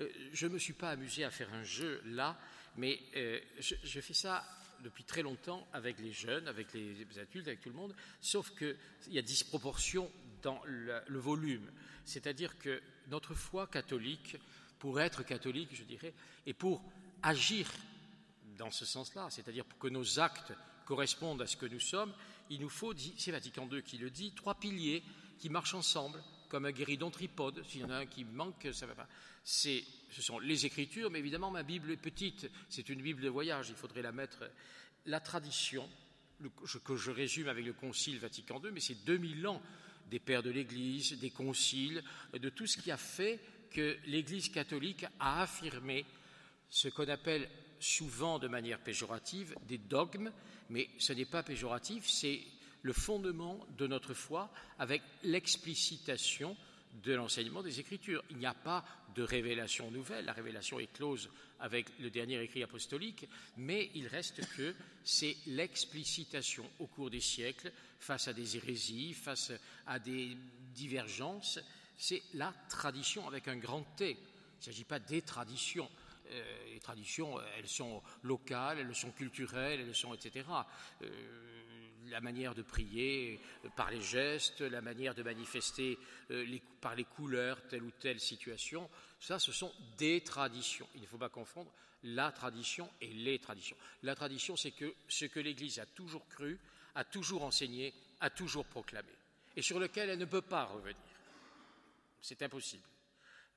Euh, je ne me suis pas amusé à faire un jeu là, mais euh, je, fais ça depuis très longtemps avec les jeunes, avec les adultes, avec tout le monde, sauf qu'il y a disproportion dans le, volume. C'est-à-dire que notre foi catholique, pour être catholique, je dirais, et pour agir dans ce sens-là, c'est-à-dire pour que nos actes correspondent à ce que nous sommes, il nous faut, c'est Vatican II qui le dit, trois piliers qui marchent ensemble comme un guéridon tripode. S'il y en a un qui manque, ça ne va pas. ce sont les Écritures, mais évidemment, ma Bible est petite. C'est une Bible de voyage. Il faudrait la mettre. La tradition, que je résume avec le Concile Vatican II, mais c'est 2000 ans des pères de l'Église, des conciles, de tout ce qui a fait que l'Église catholique a affirmé ce qu'on appelle souvent de manière péjorative des dogmes, mais ce n'est pas péjoratif, c'est le fondement de notre foi avec l'explicitation de l'enseignement des Écritures. Il n'y a pas de révélation nouvelle, la révélation est close avec le dernier écrit apostolique, mais il reste que c'est l'explicitation au cours des siècles face à des hérésies, face à des divergences, c'est la tradition avec un grand T. Il ne s'agit pas des traditions. Euh, les traditions, elles sont locales, elles sont culturelles, elles sont etc la manière de prier euh, par les gestes, la manière de manifester euh, par les couleurs telle ou telle situation, ça ce sont des traditions. Il ne faut pas confondre la tradition et les traditions. La tradition, c'est ce que l'Église a toujours cru, a toujours enseigné, a toujours proclamé, et sur lequel elle ne peut pas revenir. C'est impossible.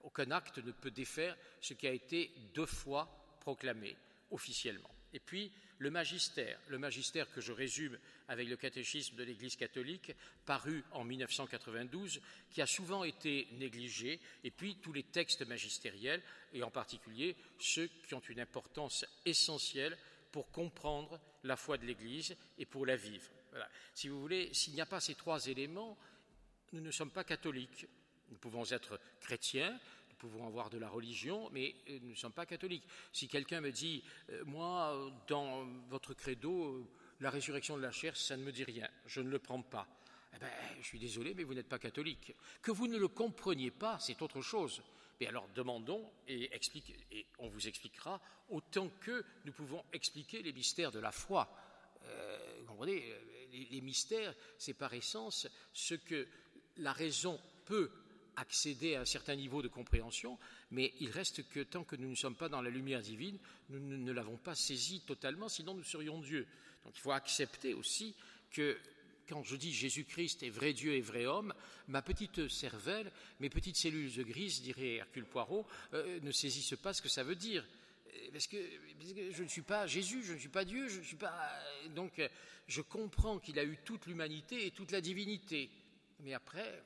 Aucun acte ne peut défaire ce qui a été deux fois proclamé officiellement. Et puis le magistère, le magistère que je résume avec le catéchisme de l'Église catholique, paru en 1992, qui a souvent été négligé, et puis tous les textes magistériels, et en particulier ceux qui ont une importance essentielle pour comprendre la foi de l'Église et pour la vivre. Si vous voulez, s'il n'y a pas ces trois éléments, nous ne sommes pas catholiques. Nous pouvons être chrétiens, pouvons avoir de la religion, mais euh, nous ne sommes pas catholiques. Si quelqu'un me dit, euh, moi, dans votre credo, euh, la résurrection de la chair, ça ne me dit rien, je ne le prends pas. Eh ben, je suis désolé, mais vous n'êtes pas catholique. Que vous ne le compreniez pas, c'est autre chose. Mais alors demandons et, on vous expliquera autant que nous pouvons expliquer les mystères de la foi. comprenez, les mystères, c'est par essence ce que la raison peut accéder à un certain niveau de compréhension, mais il reste que tant que nous ne sommes pas dans la lumière divine, nous ne, l'avons pas saisi totalement, sinon nous serions Dieu. Donc il faut accepter aussi que quand je dis Jésus-Christ est vrai Dieu et vrai homme, ma petite cervelle, mes petites cellules grises, dirait Hercule Poirot, euh, ne saisissent pas ce que ça veut dire. Euh, parce que, parce que, je ne suis pas Jésus, je ne suis pas Dieu, je ne suis pas. Donc, je comprends qu'il a eu toute l'humanité et toute la divinité. Mais après,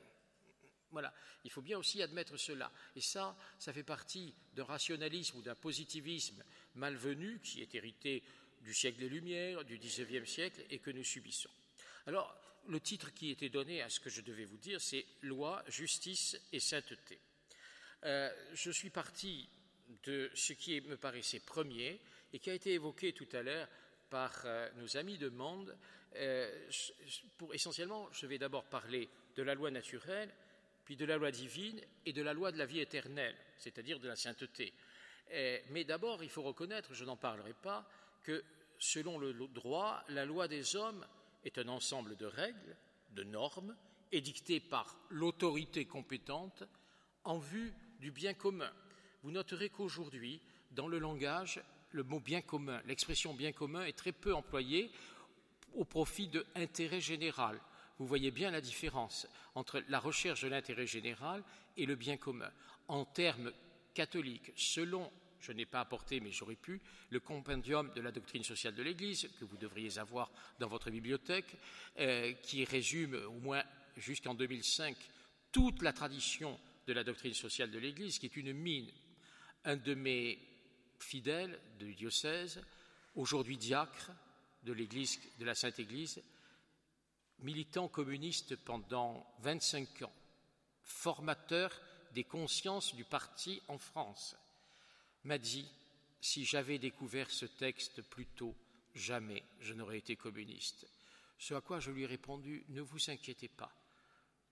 voilà, il faut bien aussi admettre cela. Et ça, ça fait partie d'un rationalisme ou d'un positivisme malvenu qui est hérité du siècle des Lumières, du XIXe siècle, et que nous subissons. Alors, le titre qui était donné à ce que je devais vous dire, c'est Loi, justice et sainteté. Euh, je suis parti de ce qui me paraissait premier et qui a été évoqué tout à l'heure par euh, nos amis de Monde. Euh, pour, essentiellement, je vais d'abord parler de la loi naturelle puis de la loi divine et de la loi de la vie éternelle, c'est-à-dire de la sainteté. mais d'abord, il faut reconnaître, je n'en parlerai pas, que selon le droit, la loi des hommes est un ensemble de règles, de normes, édictées par l'autorité compétente en vue du bien commun. Vous noterez qu'aujourd'hui, dans le langage, le mot bien commun, l'expression bien commun est très peu employée au profit de intérêt général vous voyez bien la différence entre la recherche de l'intérêt général et le bien commun. En termes catholiques, selon, je n'ai pas apporté, mais j'aurais pu, le compendium de la doctrine sociale de l'Église, que vous devriez avoir dans votre bibliothèque, euh, qui résume au moins jusqu'en 2005 toute la tradition de la doctrine sociale de l'Église, qui est une mine. Un de mes fidèles du diocèse, aujourd'hui diacre de la Sainte Église, militant communiste pendant 25 ans, formateur des consciences du parti en France, m'a dit Si j'avais découvert ce texte plus tôt, jamais je n'aurais été communiste. Ce à quoi je lui ai répondu Ne vous inquiétez pas.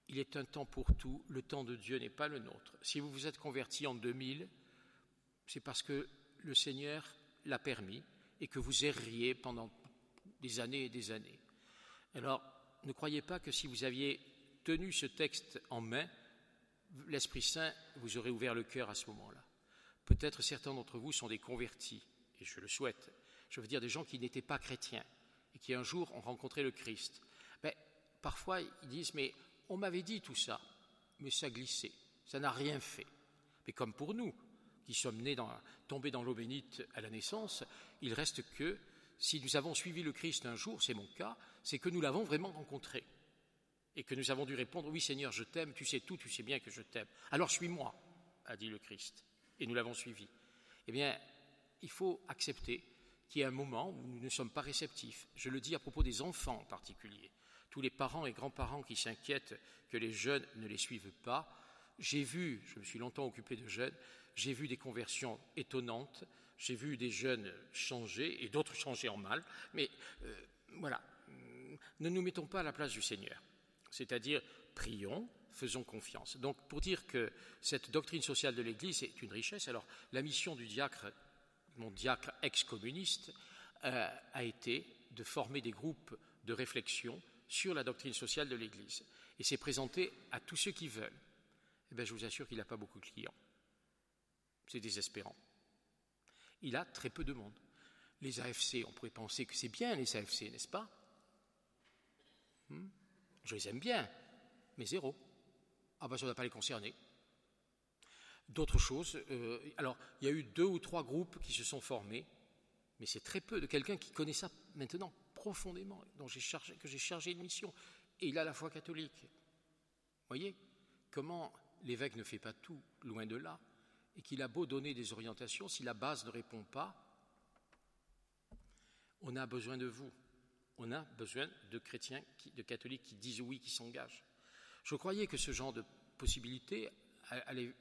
Il est un temps pour tout, le temps de Dieu n'est pas le nôtre. Si vous vous êtes converti en 2000, c'est parce que le Seigneur l'a permis et que vous erriez pendant des années et des années. Alors, ne croyez pas que si vous aviez tenu ce texte en main, l'Esprit Saint vous aurait ouvert le cœur à ce moment-là. Peut-être certains d'entre vous sont des convertis, et je le souhaite. Je veux dire des gens qui n'étaient pas chrétiens et qui un jour ont rencontré le Christ. Mais parfois, ils disent, mais on m'avait dit tout ça, mais ça glissait, ça n'a rien fait. Mais comme pour nous, qui sommes nés dans, tombés dans l'eau bénite à la naissance, il reste que si nous avons suivi le Christ un jour, c'est mon cas, c'est que nous l'avons vraiment rencontré. Et que nous avons dû répondre Oui, Seigneur, je t'aime, tu sais tout, tu sais bien que je t'aime. Alors suis-moi, a dit le Christ. Et nous l'avons suivi. Eh bien, il faut accepter qu'il y a un moment où nous ne sommes pas réceptifs. Je le dis à propos des enfants en particulier. Tous les parents et grands-parents qui s'inquiètent que les jeunes ne les suivent pas. J'ai vu, je me suis longtemps occupé de jeunes, j'ai vu des conversions étonnantes, j'ai vu des jeunes changer et d'autres changer en mal, mais euh, voilà, ne nous mettons pas à la place du Seigneur. C'est-à-dire, prions, faisons confiance. Donc, pour dire que cette doctrine sociale de l'Église est une richesse, alors la mission du diacre, mon diacre ex-communiste, euh, a été de former des groupes de réflexion sur la doctrine sociale de l'Église. Et c'est présenté à tous ceux qui veulent. Eh bien, je vous assure qu'il n'a pas beaucoup de clients. C'est désespérant. Il a très peu de monde. Les AFC, on pourrait penser que c'est bien les AFC, n'est-ce pas? Hmm? Je les aime bien, mais zéro. Ah ben ça ne va pas les concerner. D'autres choses, euh, alors il y a eu deux ou trois groupes qui se sont formés, mais c'est très peu de quelqu'un qui connaît ça maintenant profondément, dont chargé, que j'ai chargé de mission, et il a la foi catholique. Vous voyez? Comment l'évêque ne fait pas tout, loin de là? Et qu'il a beau donner des orientations, si la base ne répond pas, on a besoin de vous. On a besoin de chrétiens, de catholiques qui disent oui, qui s'engagent. Je croyais que ce genre de possibilité allait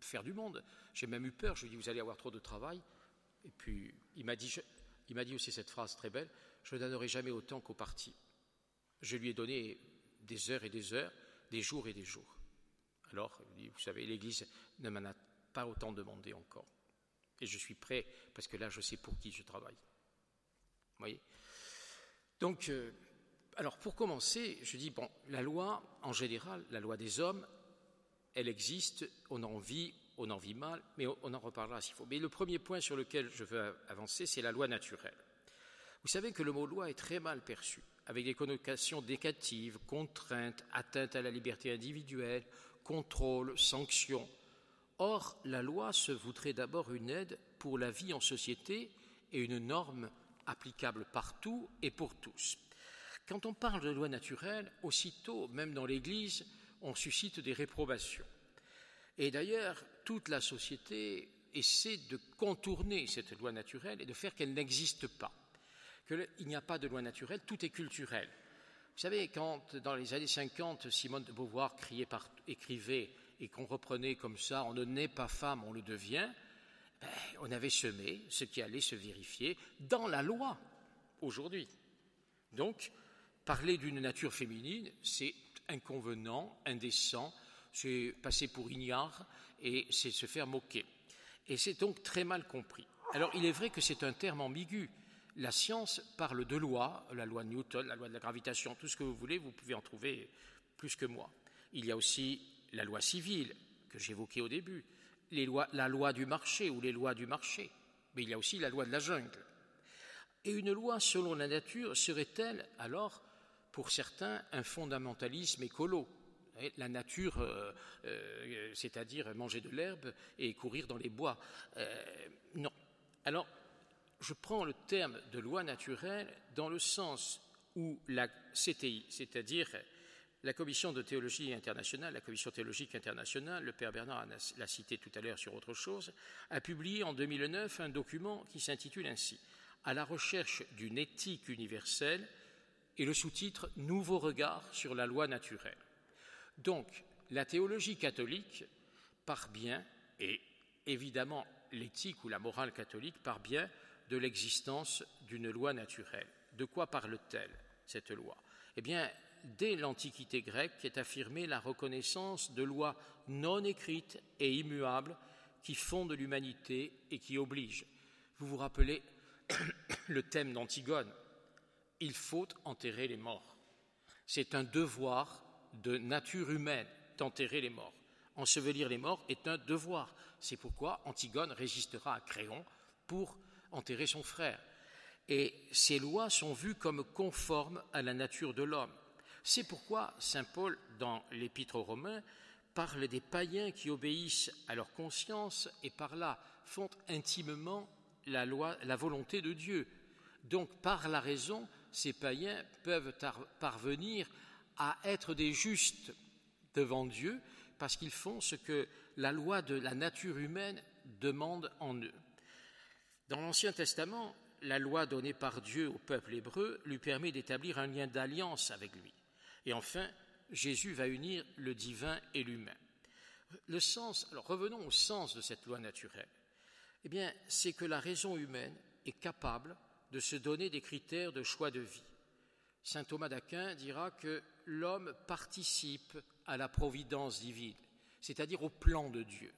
faire du monde. J'ai même eu peur. Je lui ai dit, vous allez avoir trop de travail. Et puis, il m'a dit, il m'a dit aussi cette phrase très belle, je ne donnerai jamais autant qu'au parti. Je lui ai donné des heures et des heures, des jours et des jours. Alors, vous savez, l'Église ne m'en a pas autant demandé encore. Et je suis prêt, parce que là, je sais pour qui je travaille. Vous voyez? Donc, euh, alors pour commencer, je dis, bon, la loi, en général, la loi des hommes, elle existe, on en vit, on en vit mal, mais on en reparlera s'il faut. Mais le premier point sur lequel je veux avancer, c'est la loi naturelle. Vous savez que le mot loi est très mal perçu, avec des connotations décatives, contraintes, atteinte à la liberté individuelle, contrôle, sanction. Or, la loi se voudrait d'abord une aide pour la vie en société et une norme applicable partout et pour tous. Quand on parle de loi naturelle, aussitôt, même dans l'Église, on suscite des réprobations. Et d'ailleurs, toute la société essaie de contourner cette loi naturelle et de faire qu'elle n'existe pas. Il n'y a pas de loi naturelle, tout est culturel. Vous savez, quand dans les années 50, Simone de Beauvoir criait écrivait et qu'on reprenait comme ça, on ne naît pas femme, on le devient, ben, on avait semé ce qui allait se vérifier dans la loi aujourd'hui. Donc, parler d'une nature féminine, c'est inconvenant, indécent, c'est passer pour ignare et c'est se faire moquer. Et c'est donc très mal compris. Alors, il est vrai que c'est un terme ambigu. La science parle de loi, la loi de Newton, la loi de la gravitation, tout ce que vous voulez, vous pouvez en trouver plus que moi. Il y a aussi la loi civile que j'évoquais au début, la loi du marché ou les lois du marché, mais il y a aussi la loi de la jungle. Et une loi selon la nature serait-elle alors, pour certains, un fondamentalisme écolo la nature, euh, euh, c'est-à-dire manger de l'herbe et courir dans les bois? Euh, non. Alors, je prends le terme de loi naturelle dans le sens où la CTI, c'est-à-dire la commission de théologie internationale, la commission théologique internationale, le père Bernard l'a cité tout à l'heure sur autre chose, a publié en 2009 un document qui s'intitule ainsi À la recherche d'une éthique universelle et le sous-titre Nouveau regard sur la loi naturelle. Donc, la théologie catholique part bien, et évidemment l'éthique ou la morale catholique part bien de l'existence d'une loi naturelle. De quoi parle-t-elle, cette loi? Eh bien, dès l'Antiquité grecque, est affirmée la reconnaissance de lois non écrites et immuables qui fonde l'humanité et qui oblige. Vous vous rappelez le thème d'Antigone Il faut enterrer les morts. C'est un devoir de nature humaine d'enterrer les morts. Ensevelir les morts est un devoir. C'est pourquoi Antigone résistera à Créon pour enterrer son frère. Et ces lois sont vues comme conformes à la nature de l'homme. C'est pourquoi Saint Paul, dans l'Épître aux Romains, parle des païens qui obéissent à leur conscience et par là font intimement la volonté de Dieu. Donc, par la raison, ces païens peuvent parvenir à être des justes devant Dieu parce qu'ils font ce que la loi de la nature humaine demande en eux. Dans l'Ancien Testament, la loi donnée par Dieu au peuple hébreu lui permet d'établir un lien d'alliance avec lui. Et enfin, Jésus va unir le divin et l'humain. Revenons au sens de cette loi naturelle. Eh bien, c'est que la raison humaine est capable de se donner des critères de choix de vie. Saint Thomas d'Aquin dira que l'homme participe à la providence divine, c'est-à-dire au plan de Dieu.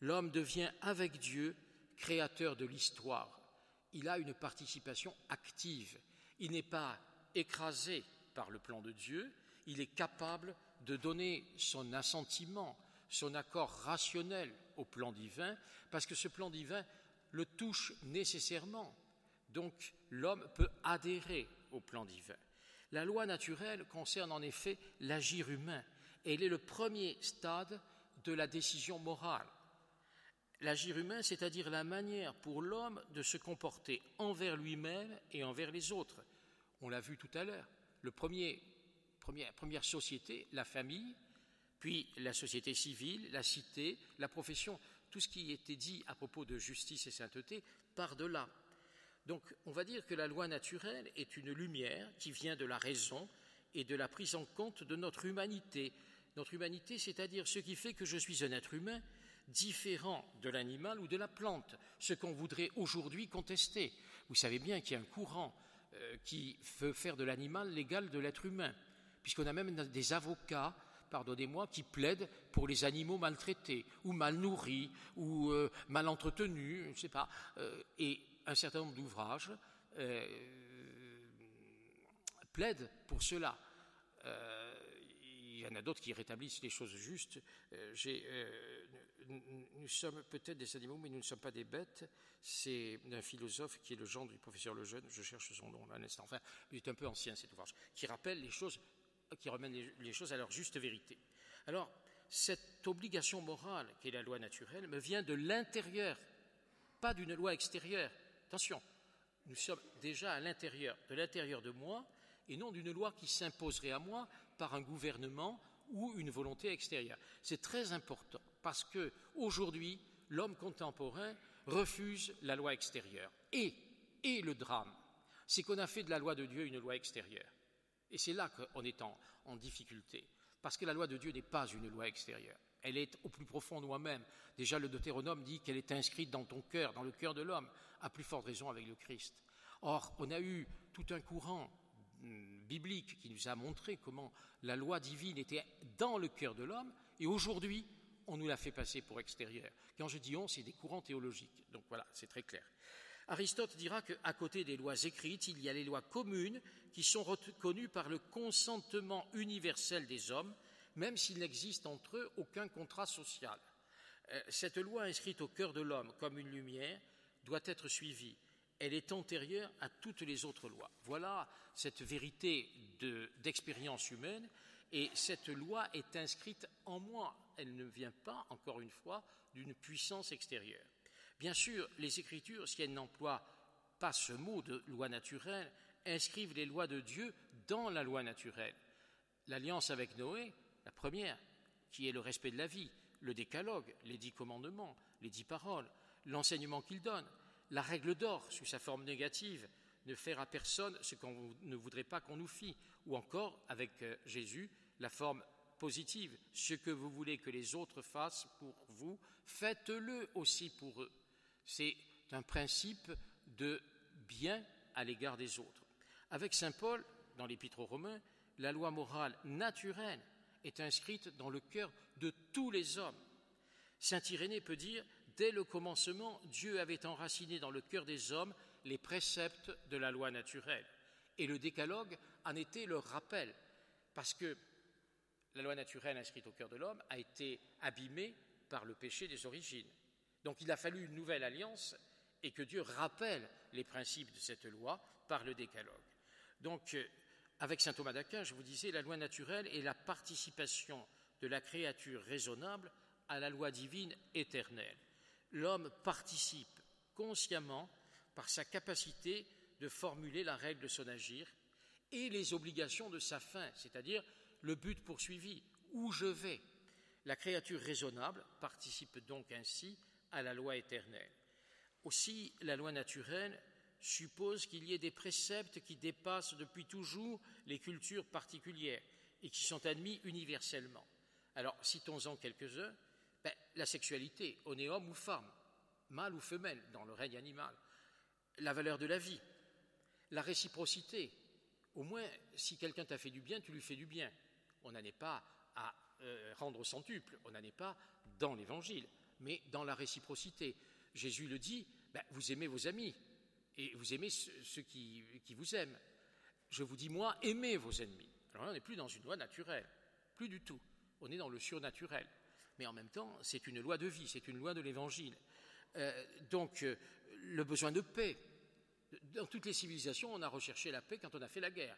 L'homme devient avec Dieu créateur de l'histoire. Il a une participation active. Il n'est pas écrasé par le plan de Dieu, il est capable de donner son assentiment, son accord rationnel au plan divin, parce que ce plan divin le touche nécessairement. Donc l'homme peut adhérer au plan divin. La loi naturelle concerne en effet l'agir humain. Elle est le premier stade de la décision morale. L'agir humain, c'est-à-dire la manière pour l'homme de se comporter envers lui-même et envers les autres. On l'a vu tout à l'heure. Le première, première société, la famille, puis la société civile, la cité, la profession, tout ce qui était dit à propos de justice et sainteté part de là. Donc on va dire que la loi naturelle est une lumière qui vient de la raison et de la prise en compte de notre humanité. Notre humanité, c'est-à-dire ce qui fait que je suis un être humain différent de l'animal ou de la plante, ce qu'on voudrait aujourd'hui contester. Vous savez bien qu'il y a un courant qui veut faire de l'animal l'égal de l'être humain, puisqu'on a même des avocats pardonnez-moi, qui plaident pour les animaux maltraités, ou mal nourris, ou euh, mal entretenus, je ne sais pas. Euh, et un certain nombre d'ouvrages euh, plaident pour cela. Euh, il y en a d'autres qui rétablissent les choses justes. Euh, nous sommes peut-être des animaux, mais nous ne sommes pas des bêtes. C'est un philosophe qui est le genre du professeur Lejeune, je cherche son nom là un instant, enfin, il est un peu ancien cet ouvrage, qui rappelle les choses, qui remène les choses à leur juste vérité. Alors, cette obligation morale qui est la loi naturelle me vient de l'intérieur, pas d'une loi extérieure. Attention, nous sommes déjà à l'intérieur, de l'intérieur de moi, et non d'une loi qui s'imposerait à moi par un gouvernement ou une volonté extérieure. C'est très important parce que aujourd'hui, l'homme contemporain refuse la loi extérieure. Et, et le drame, c'est qu'on a fait de la loi de Dieu une loi extérieure. Et c'est là qu'on est en, en difficulté, parce que la loi de Dieu n'est pas une loi extérieure elle est au plus profond de moi-même. Déjà, le Deutéronome dit qu'elle est inscrite dans ton cœur, dans le cœur de l'homme, à plus forte raison avec le Christ. Or, on a eu tout un courant biblique qui nous a montré comment la loi divine était dans le cœur de l'homme, et aujourd'hui, on nous l'a fait passer pour extérieur. Quand je dis on, c'est des courants théologiques. Donc voilà, c'est très clair. Aristote dira qu'à côté des lois écrites, il y a les lois communes qui sont reconnues par le consentement universel des hommes même s'il n'existe entre eux aucun contrat social. Euh, cette loi inscrite au cœur de l'homme comme une lumière doit être suivie. Elle est antérieure à toutes les autres lois. Voilà cette vérité d'expérience humaine et cette loi est inscrite en moi. Elle ne vient pas, encore une fois, d'une puissance extérieure. Bien sûr, les Écritures, si elles n'emploient pas ce mot de loi naturelle, inscrivent les lois de Dieu dans la loi naturelle. L'alliance avec Noé la première, qui est le respect de la vie, le décalogue, les dix commandements, les dix paroles, l'enseignement qu'il donne, la règle d'or sous sa forme négative, ne faire à personne ce qu'on ne voudrait pas qu'on nous fît, ou encore, avec euh, Jésus, la forme positive, ce que vous voulez que les autres fassent pour vous, faites-le aussi pour eux. C'est un principe de bien à l'égard des autres. Avec Saint Paul, dans l'Épître aux Romains, la loi morale naturelle est inscrite dans le cœur de tous les hommes. Saint Irénée peut dire dès le commencement, Dieu avait enraciné dans le cœur des hommes les préceptes de la loi naturelle. Et le décalogue en était le rappel, parce que la loi naturelle inscrite au cœur de l'homme a été abîmée par le péché des origines. Donc il a fallu une nouvelle alliance et que Dieu rappelle les principes de cette loi par le décalogue. Donc, euh, avec saint Thomas d'Aquin, je vous disais, la loi naturelle est la participation de la créature raisonnable à la loi divine éternelle. L'homme participe consciemment par sa capacité de formuler la règle de son agir et les obligations de sa fin, c'est-à-dire le but poursuivi, où je vais. La créature raisonnable participe donc ainsi à la loi éternelle. Aussi, la loi naturelle suppose qu'il y ait des préceptes qui dépassent depuis toujours les cultures particulières et qui sont admis universellement. Alors, citons-en quelques-uns. Ben, la sexualité, on est homme ou femme, mâle ou femelle dans le règne animal. La valeur de la vie, la réciprocité. Au moins, si quelqu'un t'a fait du bien, tu lui fais du bien. On n'en est pas à euh, rendre centuple, on n'en est pas dans l'Évangile, mais dans la réciprocité. Jésus le dit, ben, vous aimez vos amis et vous aimez ceux, qui, qui, vous aiment. Je vous dis, moi, aimez vos ennemis. Alors là, on n'est plus dans une loi naturelle, plus du tout. On est dans le surnaturel. Mais en même temps, c'est une loi de vie, c'est une loi de l'Évangile. Euh, donc, euh, le besoin de paix. Dans toutes les civilisations, on a recherché la paix quand on a fait la guerre.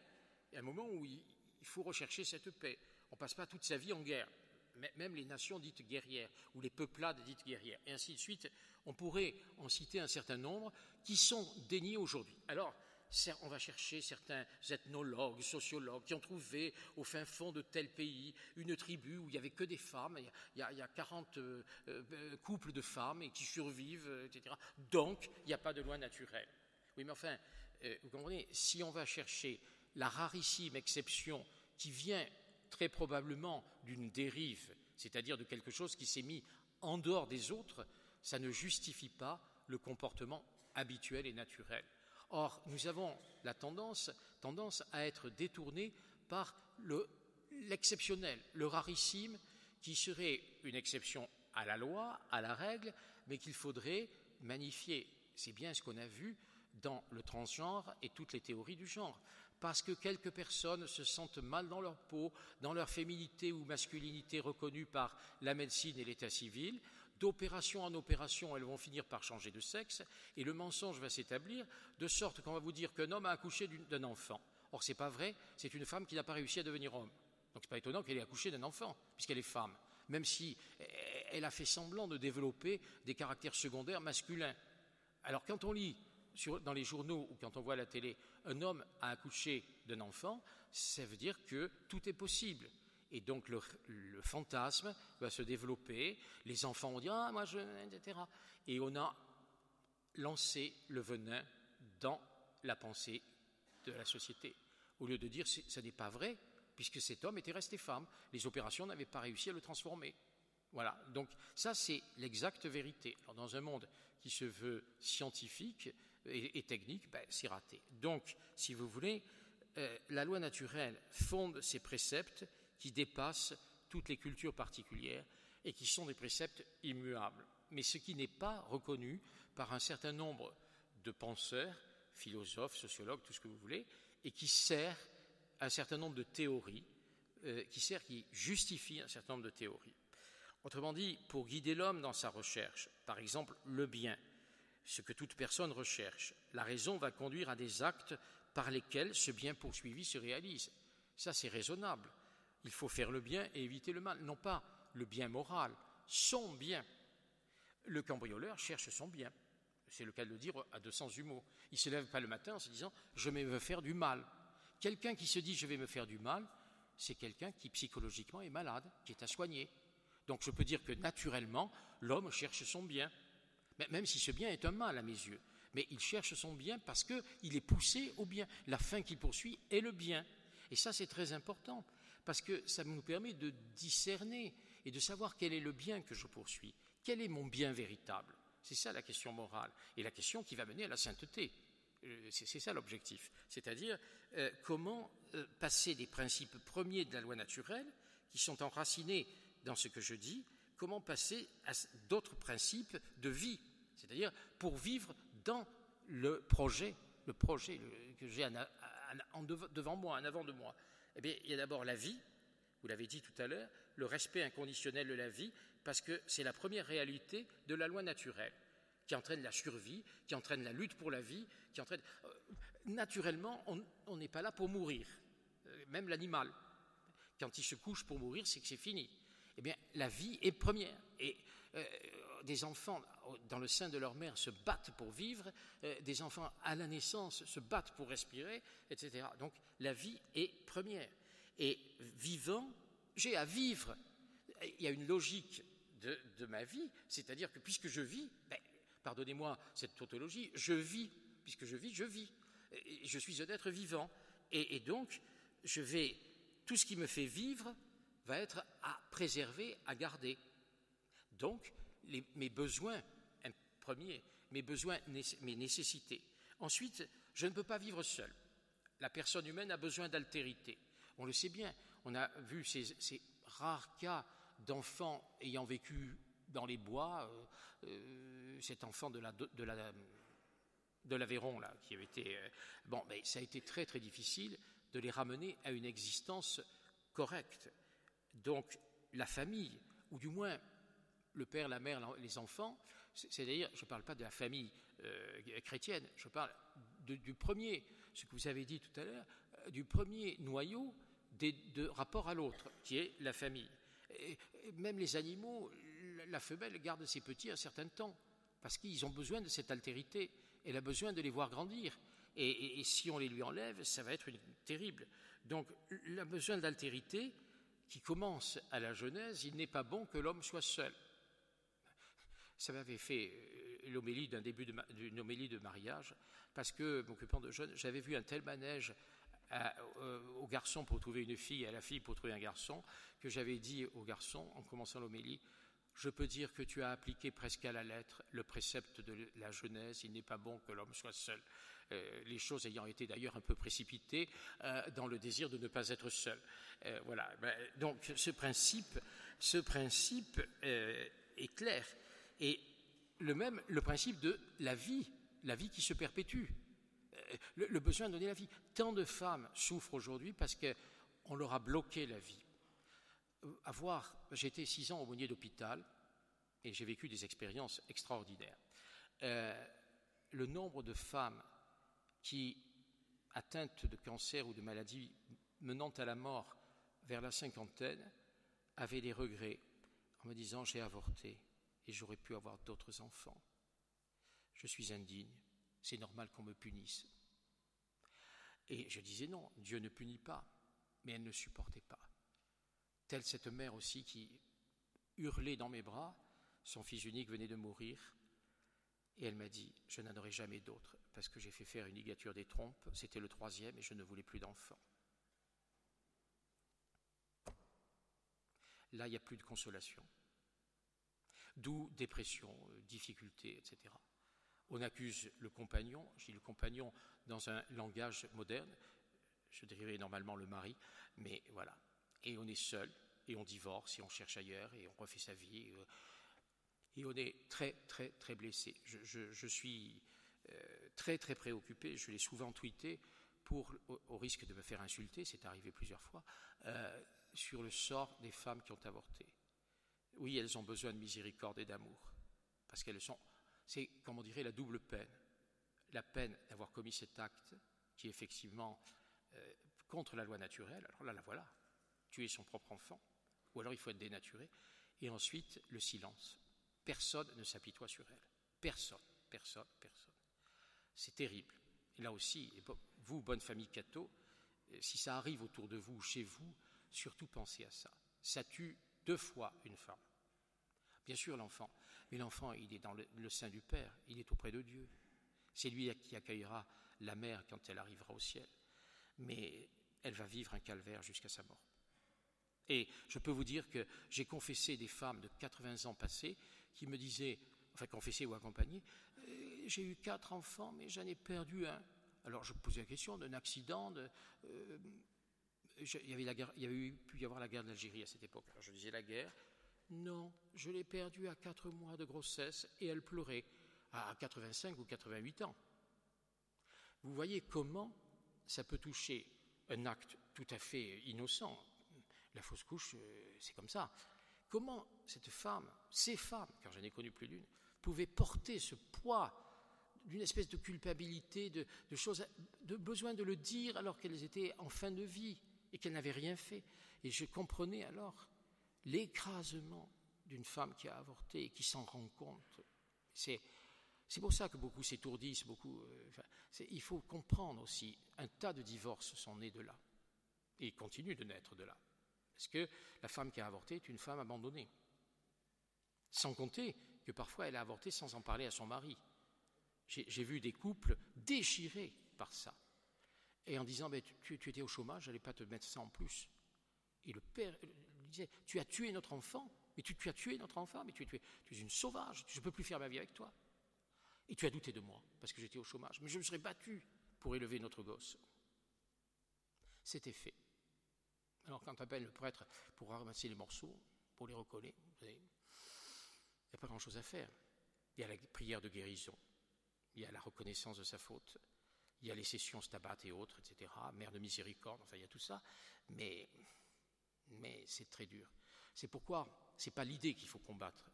Il y a un moment où il, faut rechercher cette paix. On ne passe pas toute sa vie en guerre même les nations dites guerrières ou les peuplades dites guerrières, et ainsi de suite. On pourrait en citer un certain nombre qui sont déniés aujourd'hui. Alors, on va chercher certains ethnologues, sociologues qui ont trouvé au fin fond de tel pays une tribu où il n'y avait que des femmes, il y a, 40 euh, euh, couples de femmes qui survivent, euh, etc. Donc, il n'y a pas de loi naturelle. Oui, mais enfin, vous comprenez, si on va chercher la rarissime exception qui vient très probablement d'une dérive, c'est-à-dire de quelque chose qui s'est mis en dehors des autres, ça ne justifie pas le comportement habituel et naturel. Or, nous avons la tendance, à être détournés par l'exceptionnel, le, rarissime, qui serait une exception à la loi, à la règle, mais qu'il faudrait magnifier. C'est bien ce qu'on a vu dans le transgenre et toutes les théories du genre parce que quelques personnes se sentent mal dans leur peau, dans leur féminité ou masculinité reconnue par la médecine et l'état civil. D'opération en opération, elles vont finir par changer de sexe et le mensonge va s'établir de sorte qu'on va vous dire qu'un homme a accouché d'un enfant. Or, ce n'est pas vrai, c'est une femme qui n'a pas réussi à devenir homme. Donc, ce n'est pas étonnant qu'elle ait accouché d'un enfant, puisqu'elle est femme, même si eh, elle a fait semblant de développer des caractères secondaires masculins. Alors, quand on lit dans les journaux ou quand on voit la télé un homme a accouché d'un enfant, ça veut dire que tout est possible. Et donc le, fantasme va se développer, les enfants vont dire Ah, moi je. etc. Et on a lancé le venin dans la pensée de la société. Au lieu de dire Ce n'est pas vrai, puisque cet homme était resté femme. Les opérations n'avaient pas réussi à le transformer. Voilà, donc ça c'est l'exacte vérité. Dans un monde qui se veut scientifique, et, technique, ben, c'est raté. Donc, si vous voulez, euh, la loi naturelle fonde ces préceptes qui dépassent toutes les cultures particulières et qui sont des préceptes immuables. Mais ce qui n'est pas reconnu par un certain nombre de penseurs, philosophes, sociologues, tout ce que vous voulez, et qui sert un certain nombre de théories, euh, qui sert, qui justifie un certain nombre de théories. Autrement dit, pour guider l'homme dans sa recherche, par exemple le bien, ce que toute personne recherche. La raison va conduire à des actes par lesquels ce bien poursuivi se réalise. Ça, c'est raisonnable. Il faut faire le bien et éviter le mal. Non pas le bien moral, son bien. Le cambrioleur cherche son bien. C'est le cas de le dire à deux sens du mot. Il ne se lève pas le matin en se disant je vais me faire du mal. Quelqu'un qui se dit je vais me faire du mal, c'est quelqu'un qui psychologiquement est malade, qui est à soigner. Donc je peux dire que naturellement, l'homme cherche son bien même si ce bien est un mal à mes yeux. Mais il cherche son bien parce qu'il est poussé au bien. La fin qu'il poursuit est le bien. Et ça, c'est très important, parce que ça nous permet de discerner et de savoir quel est le bien que je poursuis. Quel est mon bien véritable C'est ça la question morale, et la question qui va mener à la sainteté. Euh, c'est ça l'objectif. C'est-à-dire euh, comment euh, passer des principes premiers de la loi naturelle, qui sont enracinés dans ce que je dis, comment passer à d'autres principes de vie, c'est-à-dire pour vivre dans le projet, le projet que j'ai devant moi, en avant de moi. Eh bien, il y a d'abord la vie, vous l'avez dit tout à l'heure, le respect inconditionnel de la vie, parce que c'est la première réalité de la loi naturelle, qui entraîne la survie, qui entraîne la lutte pour la vie, qui entraîne... Euh, naturellement, on n'est pas là pour mourir, euh, même l'animal. Quand il se couche pour mourir, c'est que c'est fini. Eh bien, la vie est première. Et euh, des enfants dans le sein de leur mère se battent pour vivre, des enfants à la naissance se battent pour respirer, etc. Donc, la vie est première. Et vivant, j'ai à vivre. Il y a une logique de, ma vie, c'est-à-dire que puisque je vis, ben, pardonnez-moi cette tautologie, je vis, puisque je vis, je vis. Je suis un être vivant. Et, donc, je vais, tout ce qui me fait vivre va être à préserver, à garder. Donc, mes besoins mes besoins, mes nécessités. Ensuite, je ne peux pas vivre seul. La personne humaine a besoin d'altérité. On le sait bien, on a vu ces, rares cas d'enfants ayant vécu dans les bois, euh, euh, cet enfant de l'Aveyron, là, qui avait été. Euh, bon, mais ça a été très très difficile de les ramener à une existence correcte. Donc, la famille, ou du moins le père, la mère, les enfants, c'est-à-dire, je ne parle pas de la famille chrétienne, je parle du premier, ce que vous avez dit tout à l'heure, du premier noyau de rapport à l'autre, qui est la famille. même les animaux, la femelle garde ses petits un certain temps, parce qu'ils ont besoin de cette altérité, elle a besoin de les voir grandir. Et, si on les lui enlève, ça va être terrible. Donc, le besoin d'altérité, qui commence à la Genèse, il n'est pas bon que l'homme soit seul. Ça m'avait fait euh, l'homélie d'un début d'une homélie de mariage, parce que, m'occupant de jeunes, j'avais vu un tel manège euh, au garçon pour trouver une fille et à la fille pour trouver un garçon, que j'avais dit au garçon, en commençant l'homélie, je peux dire que tu as appliqué presque à la lettre le précepte de la Genèse, il n'est pas bon que l'homme soit seul. Euh, les choses ayant été d'ailleurs un peu précipitées dans le désir de ne pas être seul. voilà. Ben, donc ce principe, ce principe est clair. Et le même, le principe de la vie, la vie qui se perpétue le, besoin de donner la vie. Tant de femmes souffrent aujourd'hui parce qu'on leur a bloqué la vie. Euh, avoir, été six ans au aumônier d'hôpital et j'ai vécu des expériences extraordinaires. Euh, le nombre de femmes qui, atteintes de cancer ou de maladies menant à la mort vers la cinquantaine, avaient des regrets en me disant j'ai avorté et j'aurais pu avoir d'autres enfants. Je suis indigne, c'est normal qu'on me punisse. Et je disais non, Dieu ne punit pas, mais elle ne supportait pas. Telle cette mère aussi qui hurlait dans mes bras, son fils unique venait de mourir, et elle m'a dit, je n'en aurai jamais d'autre, parce que j'ai fait faire une ligature des trompes, c'était le troisième, et je ne voulais plus d'enfants. Là, il n'y a plus de consolation. D'où dépression, euh, difficultés, etc. On accuse le compagnon, je dis le compagnon dans un langage moderne, je dirais normalement le mari, mais voilà. Et on est seul, et on divorce, et on cherche ailleurs, et on refait sa vie. Euh, et on est très, très, très blessé. Je, suis euh, très, très préoccupé, je l'ai souvent tweeté, au, risque de me faire insulter, c'est arrivé plusieurs fois, sur le sort des femmes qui ont avorté. Oui, elles ont besoin de miséricorde et d'amour, parce qu'elles sont c'est, comme on dirait, la double peine. La peine d'avoir commis cet acte qui est effectivement euh, contre la loi naturelle, alors là, la voilà, tuer son propre enfant, ou alors il faut être dénaturé, et ensuite le silence. Personne ne s'apitoie sur elle. Personne, personne, personne. C'est terrible. Et là aussi, vous, bonne famille catho, euh, si ça arrive autour de vous, chez vous, surtout pensez à ça. Ça tue deux fois une femme. Bien sûr, l'enfant. Mais l'enfant, il est dans le, sein du Père, il est auprès de Dieu. C'est lui qui accueillera la mère quand elle arrivera au ciel. Mais elle va vivre un calvaire jusqu'à sa mort. Et je peux vous dire que j'ai confessé des femmes de 80 ans passés qui me disaient, enfin confessé ou accompagné, euh, j'ai eu quatre enfants, mais j'en ai perdu un. Alors je posais la question d'un accident, de, euh, il, y avait il y avait pu y avoir la guerre d'Algérie à cette époque. Alors je disais la guerre, Non, je l'ai perdue à quatre mois de grossesse et elle pleurait à 85 ou 88 ans. Vous voyez comment ça peut toucher un acte tout à fait innocent. La fausse couche, euh, c'est comme ça. Comment cette femme, ces femmes, car je n'ai connu plus d'une, pouvaient porter ce poids d'une espèce de culpabilité, de, de besoin de le dire alors qu'elles étaient en fin de vie et qu'elles n'avaient rien fait? Et je comprenais alors l'écrasement d'une femme qui a avorté et qui s'en rend compte. C'est, pour ça que beaucoup s'étourdissent, beaucoup. Euh, il faut comprendre aussi, un tas de divorces sont nés de là et continuent de naître de là. Parce que la femme qui a avorté est une femme abandonnée. Sans compter que parfois elle a avorté sans en parler à son mari. J'ai vu des couples déchirés par ça. Et en disant, ben, tu, étais au chômage, je n'allais pas te mettre ça en plus. Et le père disait, tu as tué notre enfant, mais tu, as tué notre enfant, mais tu, es, une sauvage, je ne peux plus faire ma vie avec toi. Et tu as douté de moi, parce que j'étais au chômage. Mais je me serais battu pour élever notre gosse. C'était fait. Alors quand tu appelles le prêtre pour ramasser les morceaux, pour les recoller, il n'y a pas grand-chose à faire. Il y a la prière de guérison il y a la reconnaissance de sa faute, il y a les sessions stabat et autres, etc., mère de miséricorde, enfin il y a tout ça, mais, mais c'est très dur. C'est pourquoi ce n'est pas l'idée qu'il faut combattre,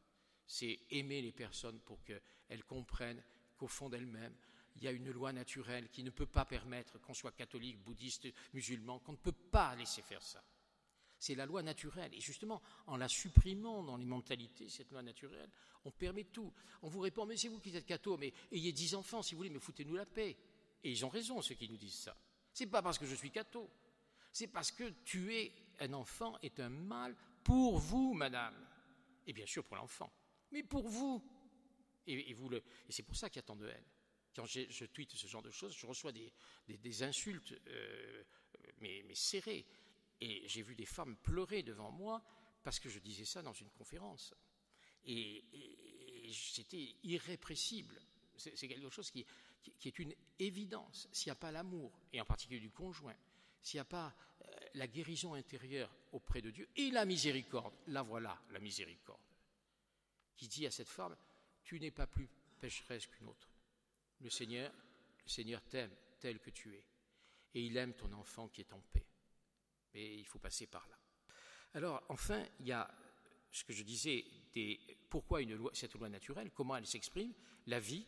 c'est aimer les personnes pour qu'elles comprennent qu'au fond d'elles-mêmes, il y a une loi naturelle qui ne peut pas permettre qu'on soit catholique, bouddhiste, musulman, qu'on ne peut pas laisser faire ça. C'est la loi naturelle. Et justement, en la supprimant dans les mentalités, cette loi naturelle, on permet tout. On vous répond, mais c'est vous qui êtes catho, mais ayez dix enfants si vous voulez, mais foutez-nous la paix. Et ils ont raison, ceux qui nous disent ça. C'est pas parce que je suis catho. C'est parce que tuer un enfant est un mal pour vous, madame. Et bien sûr pour l'enfant. Mais pour vous. Et, vous le, et c'est pour ça qu'il y a tant de haine. Quand je tweete ce genre de choses, je reçois des, insultes, euh, mais serrées. Et j'ai vu des femmes pleurer devant moi parce que je disais ça dans une conférence. Et, c'était irrépressible. C'est quelque chose qui, est une évidence. S'il n'y a pas l'amour, et en particulier du conjoint, s'il n'y a pas la guérison intérieure auprès de Dieu et la miséricorde, la voilà, la miséricorde, qui dit à cette femme, tu n'es pas plus pécheresse qu'une autre. Le Seigneur, le Seigneur t'aime tel que tu es, et il aime ton enfant qui est en paix mais il faut passer par là. Alors, enfin, il y a ce que je disais, pourquoi cette loi naturelle, comment elle s'exprime, la vie,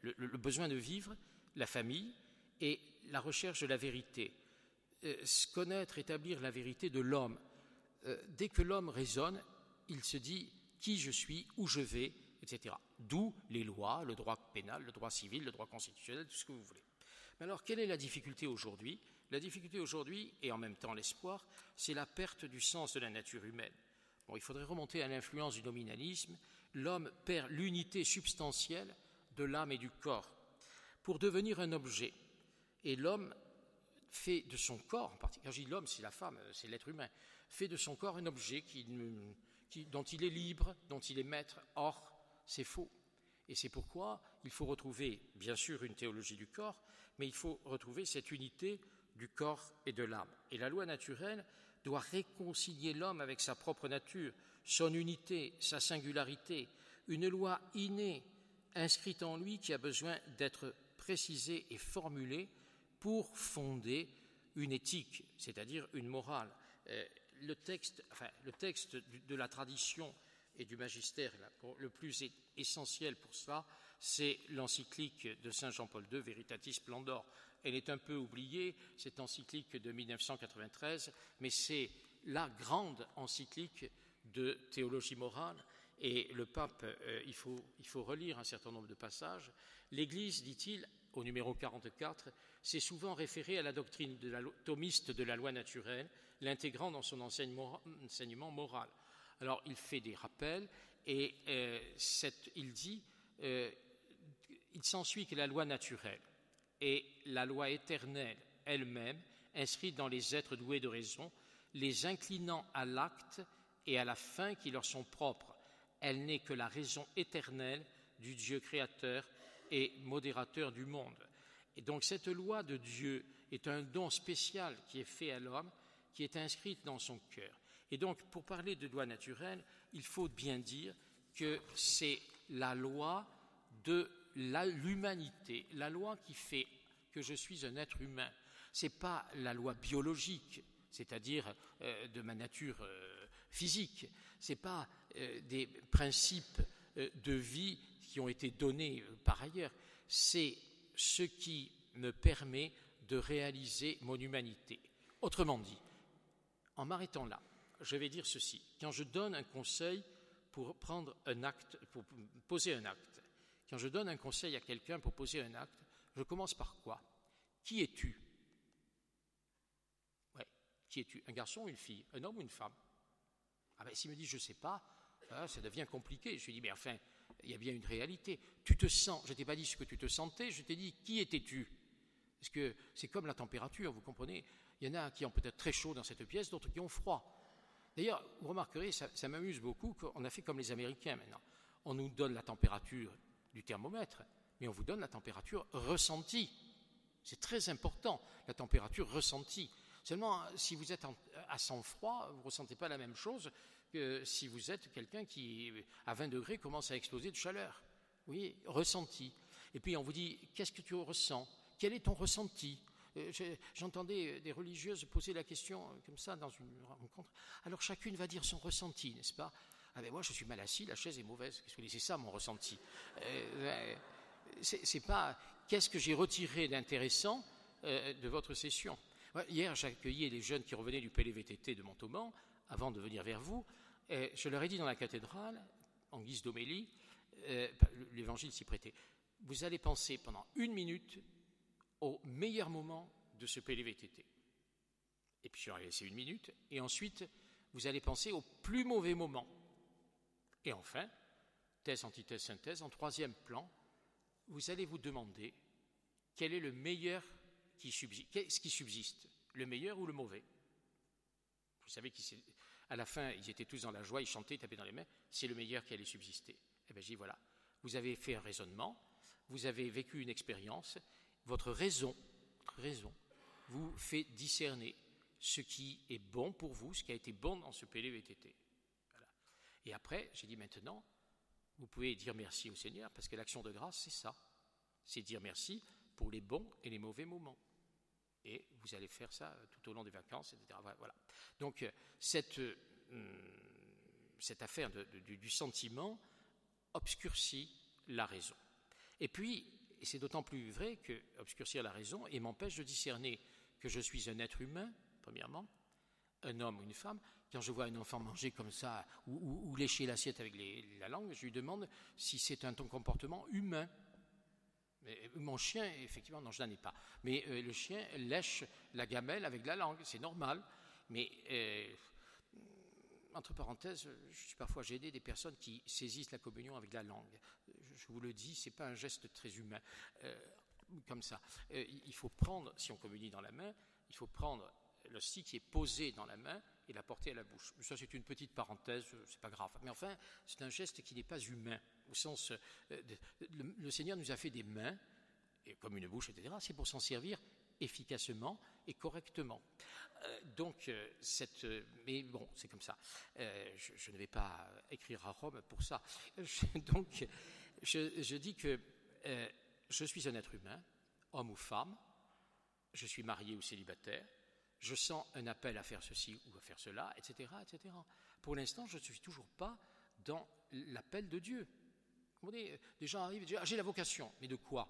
le, besoin de vivre, la famille et la recherche de la vérité. Euh, connaître, établir la vérité de l'homme. Euh, dès que l'homme raisonne, il se dit qui je suis, où je vais, etc. D'où les lois, le droit pénal, le droit civil, le droit constitutionnel, tout ce que vous voulez. Mais alors, quelle est la difficulté aujourd'hui? La difficulté aujourd'hui, et en même temps l'espoir, c'est la perte du sens de la nature humaine. Bon, il faudrait remonter à l'influence du nominalisme. L'homme perd l'unité substantielle de l'âme et du corps pour devenir un objet. Et l'homme fait de son corps, en particulier, quand je dis l'homme, c'est la femme, c'est l'être humain, fait de son corps un objet dont il est libre, dont il est maître. Or, c'est faux. Et c'est pourquoi il faut retrouver, bien sûr, une théologie du corps, mais il faut retrouver cette unité du corps et de l'âme. Et la loi naturelle doit réconcilier l'homme avec sa propre nature, son unité, sa singularité, une loi innée, inscrite en lui qui a besoin d'être précisée et formulée pour fonder une éthique, c'est-à-dire une morale. Euh, le texte, le texte de la tradition et du magistère, le plus essentiel pour cela, c'est l'encyclique de Saint Jean-Paul II, Veritatis Splendor, elle est un peu oubliée, cette encyclique de 1993, mais c'est la grande encyclique de théologie morale. Et le pape, euh, il, faut, il faut relire un certain nombre de passages. L'Église, dit-il, au numéro 44, s'est souvent référée à la doctrine de la, thomiste de la loi naturelle, l'intégrant dans son enseignement moral. Alors, il fait des rappels et euh, il dit euh, il s'ensuit que la loi naturelle et la loi éternelle elle-même, inscrite dans les êtres doués de raison, les inclinant à l'acte et à la fin qui leur sont propres. Elle n'est que la raison éternelle du Dieu créateur et modérateur du monde. Et donc cette loi de Dieu est un don spécial qui est fait à l'homme, qui est inscrite dans son cœur. Et donc, pour parler de loi naturelle, il faut bien dire que c'est la loi de l'humanité, la loi qui fait que je suis un être humain. Ce n'est pas la loi biologique, c'est-à-dire euh, de ma nature euh, physique. Ce n'est pas euh, des principes de vie ont été donnés par ailleurs. C'est ce qui me permet de réaliser mon humanité. Autrement dit, en m'arrêtant là, je vais dire ceci. Quand je donne un conseil pour prendre un acte, pour poser un acte, quand je donne un conseil à quelqu'un pour poser un acte, je commence par quoi? Qui es-tu? Ouais, qui es-tu? Un garçon une fille? Un homme ou une femme? Ah ben s'il me dit je ne sais pas, ah, ça devient compliqué. Je lui dis mais enfin, il y a bien une réalité. Tu te sens, je ne t'ai pas dit ce que tu te sentais, je t'ai dit qui étais-tu Parce que c'est comme la température, vous comprenez Il y en a qui ont peut-être très chaud dans cette pièce, d'autres qui ont froid. D'ailleurs, vous remarquerez, ça, m'amuse beaucoup, qu'on a fait comme les Américains maintenant. On nous donne la température du thermomètre, mais on vous donne la température ressentie. C'est très important, la température ressentie. Seulement, si vous êtes à sang-froid, vous ne ressentez pas la même chose que si vous êtes quelqu'un qui, à 20 degrés, commence à exploser de chaleur. Oui, ressenti. Et puis on vous dit, qu'est-ce que tu ressens? Quel est ton ressenti? Euh, J'entendais des religieuses poser la question euh, comme ça dans une rencontre. Alors chacune va dire son ressenti, n'est-ce pas? Ah ben moi je suis mal assis, la chaise est mauvaise. Qu'est-ce que c'est ça mon ressenti? Euh, C'est pas qu'est-ce que j'ai retiré d'intéressant de votre session? Hier j'ai accueilli les jeunes qui revenaient du PLVTT de Montauban avant de venir vers vous. Je leur ai dit dans la cathédrale, en guise d'homélie, l'évangile s'y prêtait. Vous allez penser pendant une minute au meilleur moment de ce PLVTT. Et puis je leur ai laissé une minute, et ensuite vous allez penser au plus mauvais moment. Et enfin, thèse, antithèse, synthèse, en troisième plan, vous allez vous demander quel est le meilleur qui subsiste, qu'est-ce qui subsiste, le meilleur ou le mauvais? Vous savez qu'à la fin, ils étaient tous dans la joie, ils chantaient, ils tapaient dans les mains, c'est le meilleur qui allait subsister. Eh bien, j'ai dit voilà, vous avez fait un raisonnement, vous avez vécu une expérience, votre raison, vous fait discerner ce qui est bon pour vous, ce qui a été bon dans ce PLVTT. Voilà. Et après, j'ai dit maintenant, vous pouvez dire merci au Seigneur, parce que l'action de grâce, c'est ça. C'est dire merci pour les bons et les mauvais moments. Et vous allez faire ça tout au long des vacances, etc. Voilà. Donc, euh, cette, euh, cette affaire du sentiment obscurcit la raison. Et puis, c'est d'autant plus vrai que obscurcir la raison et m'empêche de discerner que je suis un être humain, premièrement, un homme ou une femme. Quand je vois un enfant manger comme ça ou, lécher l'assiette avec la langue, je lui demande si c'est un comportement humain. Mais mon chien, effectivement, non, je n'en ai pas. Mais euh, le chien lèche la gamelle avec la langue, c'est normal. Mais euh, entre parenthèses, je suis parfois gêné des personnes qui saisissent la communion avec la langue. Je vous le dis, ce n'est pas un geste très humain. Euh, comme ça. Euh, il faut prendre, si on communie dans la main, il faut prendre stick qui est posé dans la main et la porter à la bouche. Ça, c'est une petite parenthèse, c'est pas grave. Mais enfin, c'est un geste qui n'est pas humain, au sens. Euh, le Seigneur nous a fait des mains, comme une bouche, etc. C'est pour s'en servir efficacement et correctement. Euh, donc, euh, cette, mais bon, c'est comme ça. Je, ne vais pas écrire à Rome pour ça. donc, je, dis que je suis un être humain, homme ou femme, je suis marié ou célibataire, je sens un appel à faire ceci ou à faire cela, etc. etc. Pour l'instant, je ne suis toujours pas dans l'appel de Dieu. Vous des gens arrivent et disent ah, J'ai la vocation, mais de quoi?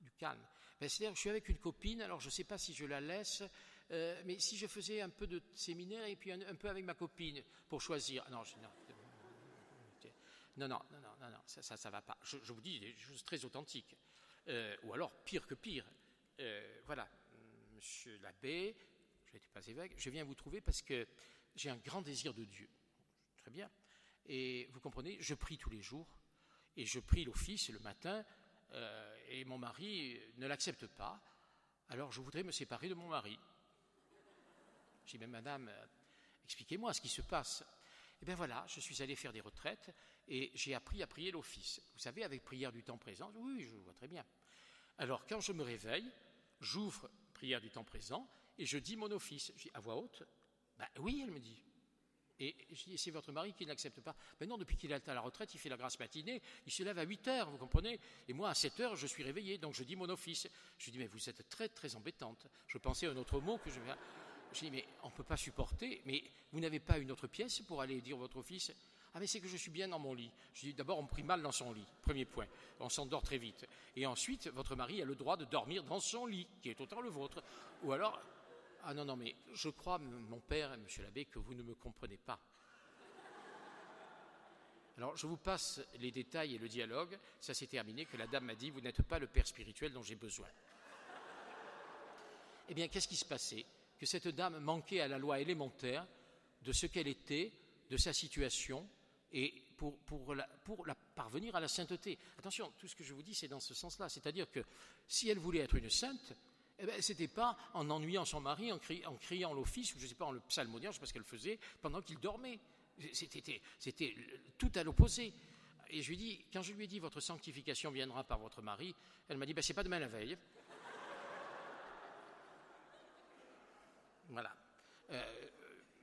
Du calme. Ben, c'est-à-dire je suis avec une copine, alors je ne sais pas si je la laisse, euh, mais si je faisais un peu de séminaire et puis un, peu avec ma copine pour choisir. Non, non, non, non, non, non, ça, ça, ça va pas. Je, vous dis des choses très authentiques. Euh, ou alors, pire que pire. Euh, voilà, monsieur l'abbé, je n'étais pas évêque, je viens vous trouver parce que j'ai un grand désir de Dieu. Très bien. Et vous comprenez, je prie tous les jours et je prie l'office le matin euh, et mon mari ne l'accepte pas, alors je voudrais me séparer de mon mari. J'ai dit, mais madame, euh, expliquez-moi ce qui se passe. Eh bien voilà, je suis allé faire des retraites et j'ai appris à prier l'office. Vous savez, avec prière du temps présent, oui, je vois très bien. Alors quand je me réveille, j'ouvre prière du temps présent et je dis mon office. Je dis à voix haute, Ben oui, elle me dit. Et c'est votre mari qui n'accepte pas. Mais non, depuis qu'il est à la retraite, il fait la grâce matinée, il se lève à 8 heures, vous comprenez? Et moi, à 7 heures, je suis réveillé, donc je dis mon office. Je lui dis, mais vous êtes très, très embêtante. Je pensais à un autre mot que je vais. Je dis, mais on ne peut pas supporter, mais vous n'avez pas une autre pièce pour aller dire votre office? Ah, mais c'est que je suis bien dans mon lit. Je dis, d'abord, on prie mal dans son lit, premier point. On s'endort très vite. Et ensuite, votre mari a le droit de dormir dans son lit, qui est autant le vôtre. Ou alors, ah non, non, mais je crois, mon père, monsieur l'abbé, que vous ne me comprenez pas. Alors, je vous passe les détails et le dialogue. Ça s'est terminé que la dame m'a dit Vous n'êtes pas le père spirituel dont j'ai besoin. Eh bien, qu'est-ce qui se passait? Que cette dame manquait à la loi élémentaire de ce qu'elle était, de sa situation, et pour, pour, la, pour la parvenir à la sainteté. Attention, tout ce que je vous dis, c'est dans ce sens-là. C'est-à-dire que si elle voulait être une sainte, eh ben, ce n'était pas en ennuyant son mari, en, criant l'office, ou je ne sais pas, en le psalmodiant, je ne sais pas ce qu'elle faisait, pendant qu'il dormait. C'était tout à l'opposé. Et je lui dis, quand je lui ai dit votre sanctification viendra par votre mari, elle m'a dit ben, c'est pas demain la veille. Voilà. Euh,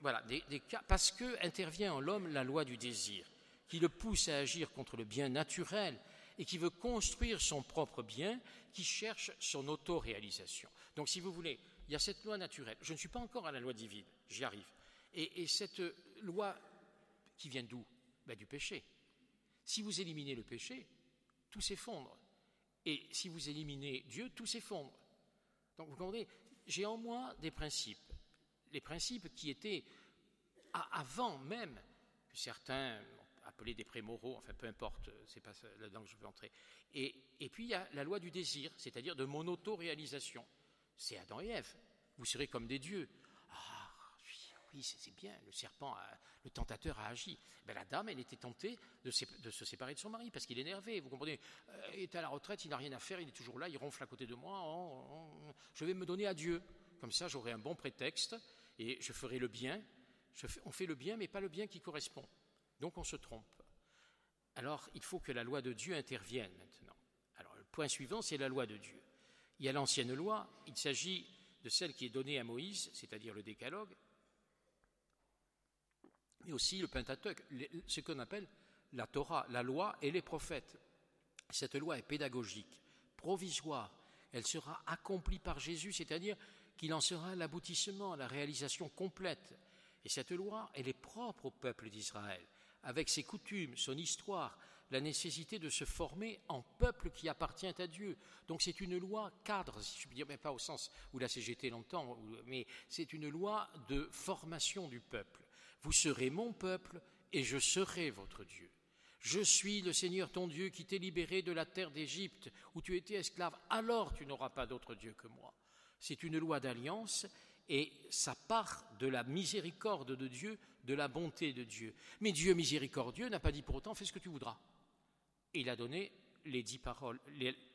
voilà, des, cas, parce que intervient en l'homme la loi du désir, qui le pousse à agir contre le bien naturel et qui veut construire son propre bien, qui cherche son autoréalisation. Donc, si vous voulez, il y a cette loi naturelle. Je ne suis pas encore à la loi divine, j'y arrive. Et, cette loi qui vient d'où? Ben, Du péché. Si vous éliminez le péché, tout s'effondre. Et si vous éliminez Dieu, tout s'effondre. Donc, vous comprenez, j'ai en moi des principes. Les principes qui étaient avant même que certains appelés des prémoraux, enfin peu importe, c'est pas là-dedans que je veux entrer. Et, puis il y a la loi du désir, c'est-à-dire de mon auto-réalisation. C'est Adam et Ève. Vous serez comme des dieux. Ah, oui, c'est bien, le serpent, le tentateur a agi. Ben, la dame, elle était tentée de, se séparer de son mari parce qu'il est énervé. Vous comprenez euh, Il est à la retraite, il n'a rien à faire, il est toujours là, il ronfle à côté de moi. Je vais me donner à Dieu. Comme ça, j'aurai un bon prétexte et je ferai le bien. on fait le bien, mais pas le bien qui correspond. Donc on se trompe. Alors il faut que la loi de Dieu intervienne maintenant. Alors le point suivant, c'est la loi de Dieu. Il y a l'ancienne loi, il s'agit de celle qui est donnée à Moïse, c'est-à-dire le décalogue, mais aussi le Pentateuque, ce qu'on appelle la Torah, la loi et les prophètes. Cette loi est pédagogique, provisoire, elle sera accomplie par Jésus, c'est-à-dire qu'il en sera l'aboutissement, la réalisation complète. Et cette loi, elle est propre au peuple d'Israël avec ses coutumes, son histoire, la nécessité de se former en peuple qui appartient à Dieu. Donc c'est une loi cadre, si je puis dire, mais pas au sens où la CGT l'entend, mais c'est une loi de formation du peuple. Vous serez mon peuple et je serai votre Dieu. Je suis le Seigneur ton Dieu qui t'ai libéré de la terre d'Égypte où tu étais esclave. Alors tu n'auras pas d'autre Dieu que moi. C'est une loi d'alliance et ça part de la miséricorde de Dieu, de la bonté de Dieu. Mais Dieu miséricordieux n'a pas dit pour autant fais ce que tu voudras. il a donné les dix paroles.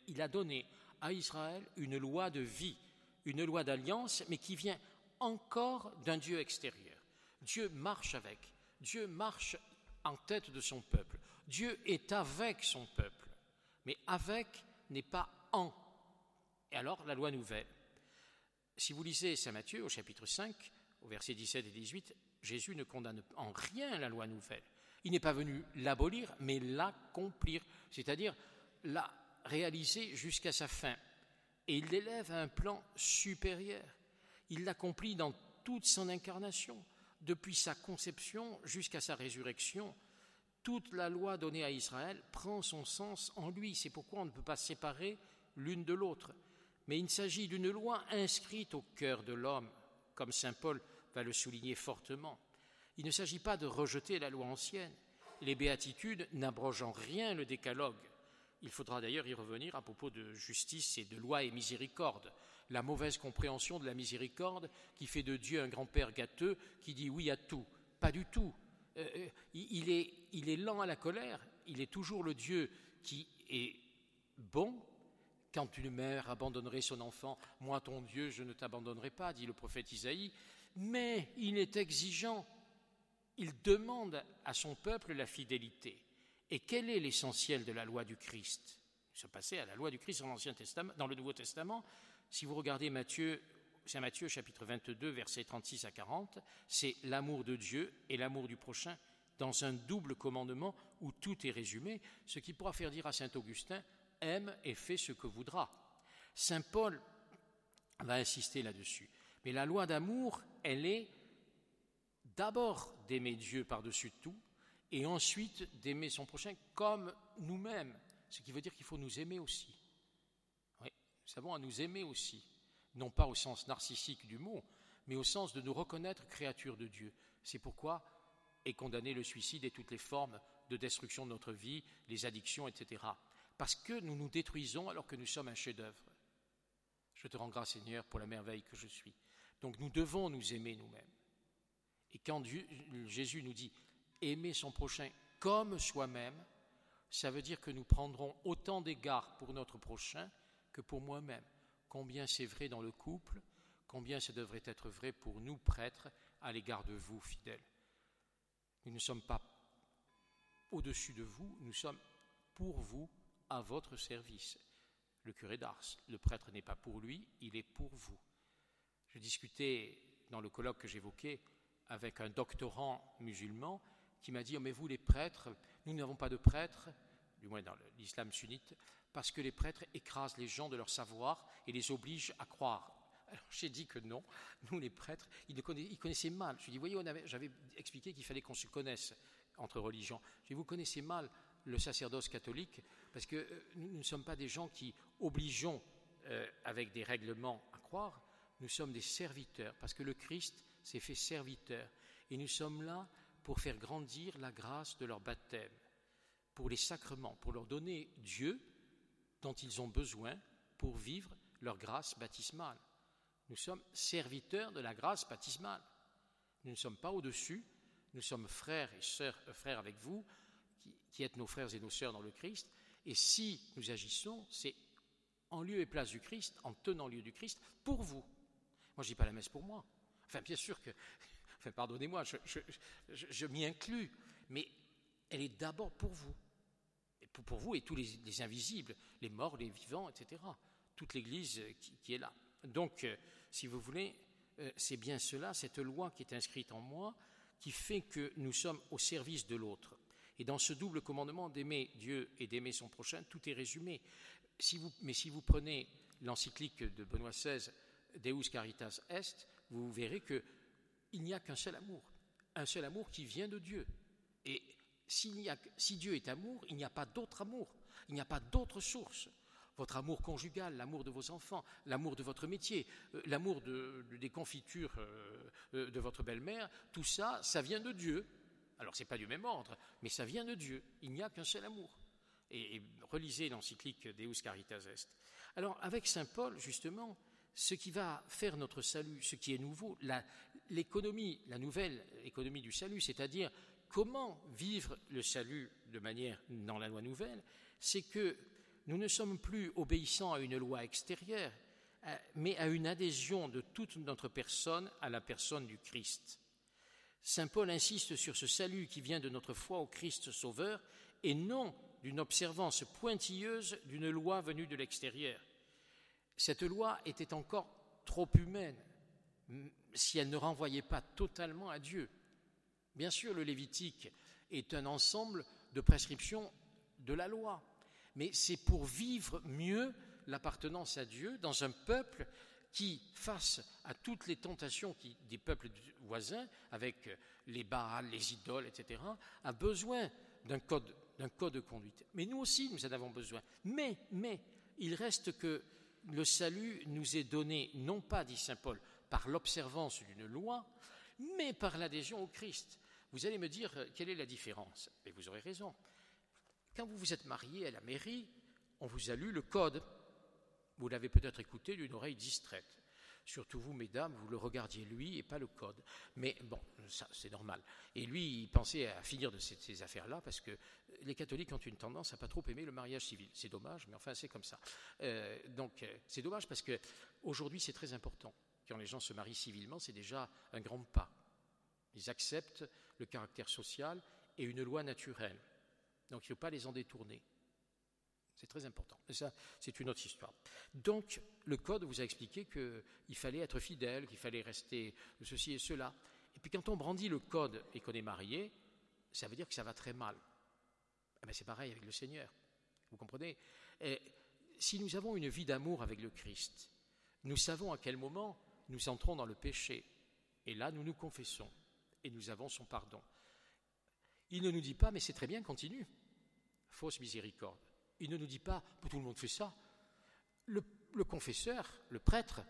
Il a donné à Israël une loi de vie, une loi d'alliance, mais qui vient encore d'un Dieu extérieur. Dieu marche avec, Dieu marche en tête de son peuple. Dieu est avec son peuple, mais avec n'est pas en. Et alors la loi nouvelle, si vous lisez Saint Matthieu au chapitre 5, au verset 17 et 18, Jésus ne condamne en rien la loi nouvelle. Il n'est pas venu l'abolir, mais l'accomplir, c'est-à-dire la réaliser jusqu'à sa fin. Et il l'élève à un plan supérieur. Il l'accomplit dans toute son incarnation, depuis sa conception jusqu'à sa résurrection. Toute la loi donnée à Israël prend son sens en lui. C'est pourquoi on ne peut pas séparer l'une de l'autre mais il s'agit d'une loi inscrite au cœur de l'homme, comme saint Paul va le souligner fortement. Il ne s'agit pas de rejeter la loi ancienne. Les béatitudes n'abrogent en rien le décalogue. Il faudra d'ailleurs y revenir à propos de justice et de loi et miséricorde. La mauvaise compréhension de la miséricorde qui fait de Dieu un grand-père gâteux qui dit oui à tout. Pas du tout. Euh, euh, il, est, il est lent à la colère. Il est toujours le Dieu qui est bon quand une mère abandonnerait son enfant, moi ton Dieu, je ne t'abandonnerai pas, dit le prophète Isaïe, mais il est exigeant. Il demande à son peuple la fidélité. Et quel est l'essentiel de la loi du Christ? Se passer à la loi du Christ dans le Nouveau Testament. Si vous regardez Matthieu Saint Matthieu chapitre 22 versets 36 à 40, c'est l'amour de Dieu et l'amour du prochain dans un double commandement où tout est résumé, ce qui pourra faire dire à Saint Augustin aime et fais ce que voudra. Saint Paul va insister là-dessus. Mais la loi d'amour, elle est d'abord d'aimer Dieu par-dessus tout et ensuite d'aimer son prochain comme nous-mêmes, ce qui veut dire qu'il faut nous aimer aussi. Oui, nous avons à nous aimer aussi, non pas au sens narcissique du mot, mais au sens de nous reconnaître créatures de Dieu. C'est pourquoi est condamné le suicide et toutes les formes de destruction de notre vie, les addictions, etc. Parce que nous nous détruisons alors que nous sommes un chef-d'œuvre. Je te rends grâce, Seigneur, pour la merveille que je suis. Donc nous devons nous aimer nous-mêmes. Et quand Jésus nous dit aimer son prochain comme soi-même, ça veut dire que nous prendrons autant d'égards pour notre prochain que pour moi-même. Combien c'est vrai dans le couple, combien ça devrait être vrai pour nous, prêtres, à l'égard de vous, fidèles. Nous ne sommes pas au-dessus de vous, nous sommes pour vous, à votre service. Le curé d'Ars, le prêtre n'est pas pour lui, il est pour vous. Je discutais dans le colloque que j'évoquais avec un doctorant musulman qui m'a dit oh, Mais vous, les prêtres, nous n'avons pas de prêtres, du moins dans l'islam sunnite, parce que les prêtres écrasent les gens de leur savoir et les obligent à croire. Alors j'ai dit que non, nous les prêtres, ils, connaissaient mal. Je lui ai dit Voyez, j'avais expliqué qu'il fallait qu'on se connaisse entre religions. Je dit, Vous connaissez mal le sacerdoce catholique, parce que euh, nous ne sommes pas des gens qui obligeons euh, avec des règlements à croire, nous sommes des serviteurs, parce que le Christ s'est fait serviteur. Et nous sommes là pour faire grandir la grâce de leur baptême, pour les sacrements, pour leur donner Dieu dont ils ont besoin pour vivre leur grâce baptismale. Nous sommes serviteurs de la grâce baptismale. Nous ne sommes pas au-dessus, nous sommes frères et sœurs, euh, frères avec vous, qui, êtes nos frères et nos sœurs dans le Christ. Et si nous agissons, c'est en lieu et place du Christ, en tenant lieu du Christ, pour vous. Moi, je dis pas la messe pour moi. Enfin, bien sûr que, enfin, pardonnez-moi, je, m'y inclus, mais elle est d'abord pour vous. Et pour, vous et tous les, invisibles, les morts, les vivants, etc. Toute l'Église qui, est là. Donc, euh, si vous voulez, euh, c'est bien cela, cette loi qui est inscrite en moi, qui fait que nous sommes au service de l'autre. Et dans ce double commandement d'aimer Dieu et d'aimer son prochain, tout est résumé. mais si vous prenez l'encyclique de Benoît XVI, Deus Caritas Est, vous verrez qu'il n'y a qu'un seul amour, un seul amour qui vient de Dieu. Et si Dieu est amour, il n'y a pas d'autre amour, il n'y a pas d'autre source. Votre amour conjugal, l'amour de vos enfants, l'amour de votre métier, euh, l'amour des confitures euh, euh, de votre belle-mère, tout ça, ça vient de Dieu. Alors ce n'est pas du même ordre, mais ça vient de Dieu. Il n'y a qu'un seul amour. Et, et relisez l'encyclique Deus Caritas Est. Alors avec Saint Paul, justement, ce qui va faire notre salut, ce qui est nouveau, l'économie, la, nouvelle économie du salut, c'est-à-dire comment vivre le salut de manière dans la loi nouvelle, c'est que nous ne sommes plus obéissants à une loi extérieure, euh, mais à une adhésion de toute notre personne à la personne du Christ. Saint Paul insiste sur ce salut qui vient de notre foi au Christ Sauveur et non d'une observance pointilleuse d'une loi venue de l'extérieur. Cette loi était encore trop humaine si elle ne renvoyait pas totalement à Dieu. Bien sûr, le Lévitique est un ensemble de prescriptions de la loi, mais c'est pour vivre mieux l'appartenance à Dieu dans un peuple qui, face à toutes les tentations des peuples voisins, avec les Baals, les idoles, etc., a besoin d'un code, d'un code de conduite. Mais nous aussi, nous en avons besoin. Mais, mais, il reste que le salut nous est donné, non pas, dit Saint Paul, par l'observance d'une loi, mais par l'adhésion au Christ. Vous allez me dire, euh, quelle est la différence? Et vous aurez raison. Quand vous vous êtes marié à la mairie, on vous a lu le code. Vous l'avez peut-être écouté d'une oreille distraite. Surtout vous, mesdames, vous le regardiez lui et pas le code. Mais bon, ça c'est normal. Et lui, il pensait à finir de ces, affaires-là parce que les catholiques ont une tendance à pas trop aimer le mariage civil. C'est dommage, mais enfin c'est comme ça. Euh, donc euh, c'est dommage parce que aujourd'hui c'est très important. Quand les gens se marient civilement, c'est déjà un grand pas. Ils acceptent le caractère social et une loi naturelle. Donc il ne faut pas les en détourner. C'est très important. Mais ça, c'est une autre histoire. Donc, le Code vous a expliqué qu'il fallait être fidèle, qu'il fallait rester ceci et cela. Et puis, quand on brandit le Code et qu'on est marié, ça veut dire que ça va très mal. Eh ben, c'est pareil avec le Seigneur. Vous comprenez? Et Si nous avons une vie d'amour avec le Christ, nous savons à quel moment nous entrons dans le péché. Et là, nous nous confessons et nous avons son pardon. Il ne nous dit pas, mais c'est très bien, continue. Fausse miséricorde. Il ne nous dit pas, tout le monde fait ça. Le, confesseur, le prêtre,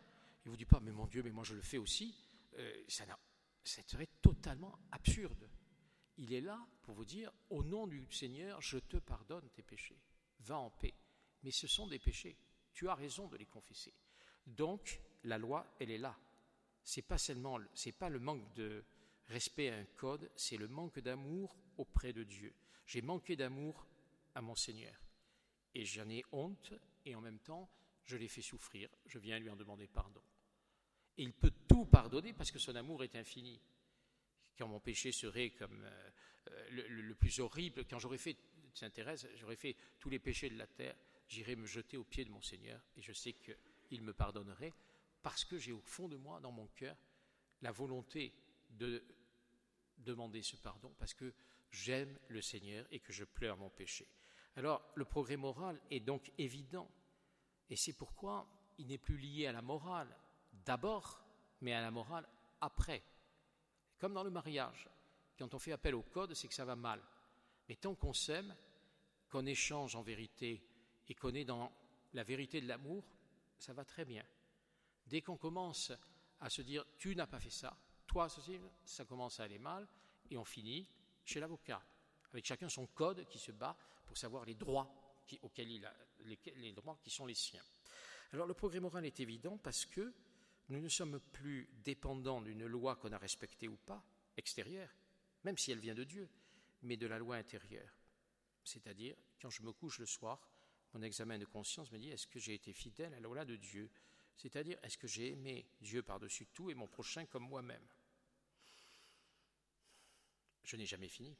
il ne vous dit pas, mais mon Dieu, mais moi je le fais aussi. Euh, ça, ça serait totalement absurde. Il est là pour vous dire, au nom du Seigneur, je te pardonne tes péchés. Va en paix. Mais ce sont des péchés. Tu as raison de les confesser. Donc, la loi, elle est là. C'est pas seulement, c'est pas le manque de respect à un code, c'est le manque d'amour auprès de Dieu. J'ai manqué d'amour à mon Seigneur. Et j'en ai honte, et en même temps, je l'ai fait souffrir. Je viens lui en demander pardon. Et il peut tout pardonner parce que son amour est infini. Quand mon péché serait comme euh, euh, le, plus horrible, quand j'aurais fait, Saint Thérèse, j'aurais fait tous les péchés de la terre, j'irais me jeter aux pieds de mon Seigneur, et je sais qu'il me pardonnerait, parce que j'ai au fond de moi, dans mon cœur, la volonté de demander ce pardon, parce que j'aime le Seigneur et que je pleure mon péché. Alors, le progrès moral est donc évident, et c'est pourquoi il n'est plus lié à la morale d'abord, mais à la morale après. Comme dans le mariage, quand on fait appel au code, c'est que ça va mal. Mais tant qu'on s'aime, qu'on échange en vérité et qu'on est dans la vérité de l'amour, ça va très bien. Dès qu'on commence à se dire tu n'as pas fait ça, toi ceci, ça commence à aller mal et on finit chez l'avocat, avec chacun son code qui se bat pour savoir les droits auxquels il a, les, droits qui sont les siens. Alors le progrès moral est évident parce que nous ne sommes plus dépendants d'une loi qu'on a respectée ou pas, extérieure, même si elle vient de Dieu, mais de la loi intérieure. C'est-à-dire, quand je me couche le soir, mon examen de conscience me dit est-ce que j'ai été fidèle à la loi de Dieu? C'est-à-dire, est-ce que j'ai aimé Dieu par-dessus tout et mon prochain comme moi-même? Je n'ai jamais fini.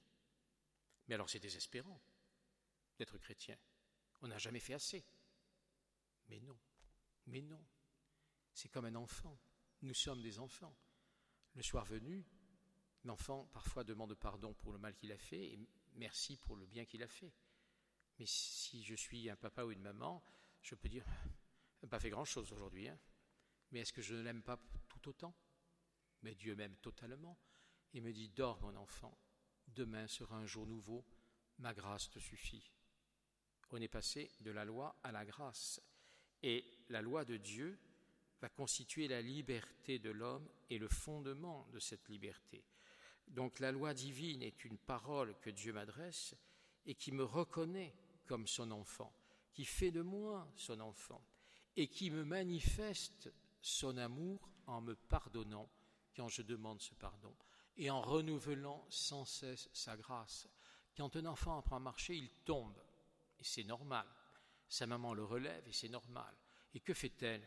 Mais alors c'est désespérant d'être chrétien. On n'a jamais fait assez. Mais non, mais non. C'est comme un enfant. Nous sommes des enfants. Le soir venu, l'enfant parfois demande pardon pour le mal qu'il a fait et merci pour le bien qu'il a fait. Mais si je suis un papa ou une maman, je peux dire n'a pas fait grand-chose aujourd'hui, hein. mais est-ce que je ne l'aime pas tout autant? Mais Dieu m'aime totalement et me dit Dors, mon enfant, demain sera un jour nouveau, ma grâce te suffit. On est passé de la loi à la grâce, et la loi de Dieu va constituer la liberté de l'homme et le fondement de cette liberté. Donc la loi divine est une parole que Dieu m'adresse et qui me reconnaît comme son enfant, qui fait de moi son enfant et qui me manifeste son amour en me pardonnant quand je demande ce pardon et en renouvelant sans cesse sa grâce. Quand un enfant apprend à marcher, il tombe, et c'est normal. Sa maman le relève, et c'est normal. Et que fait-elle?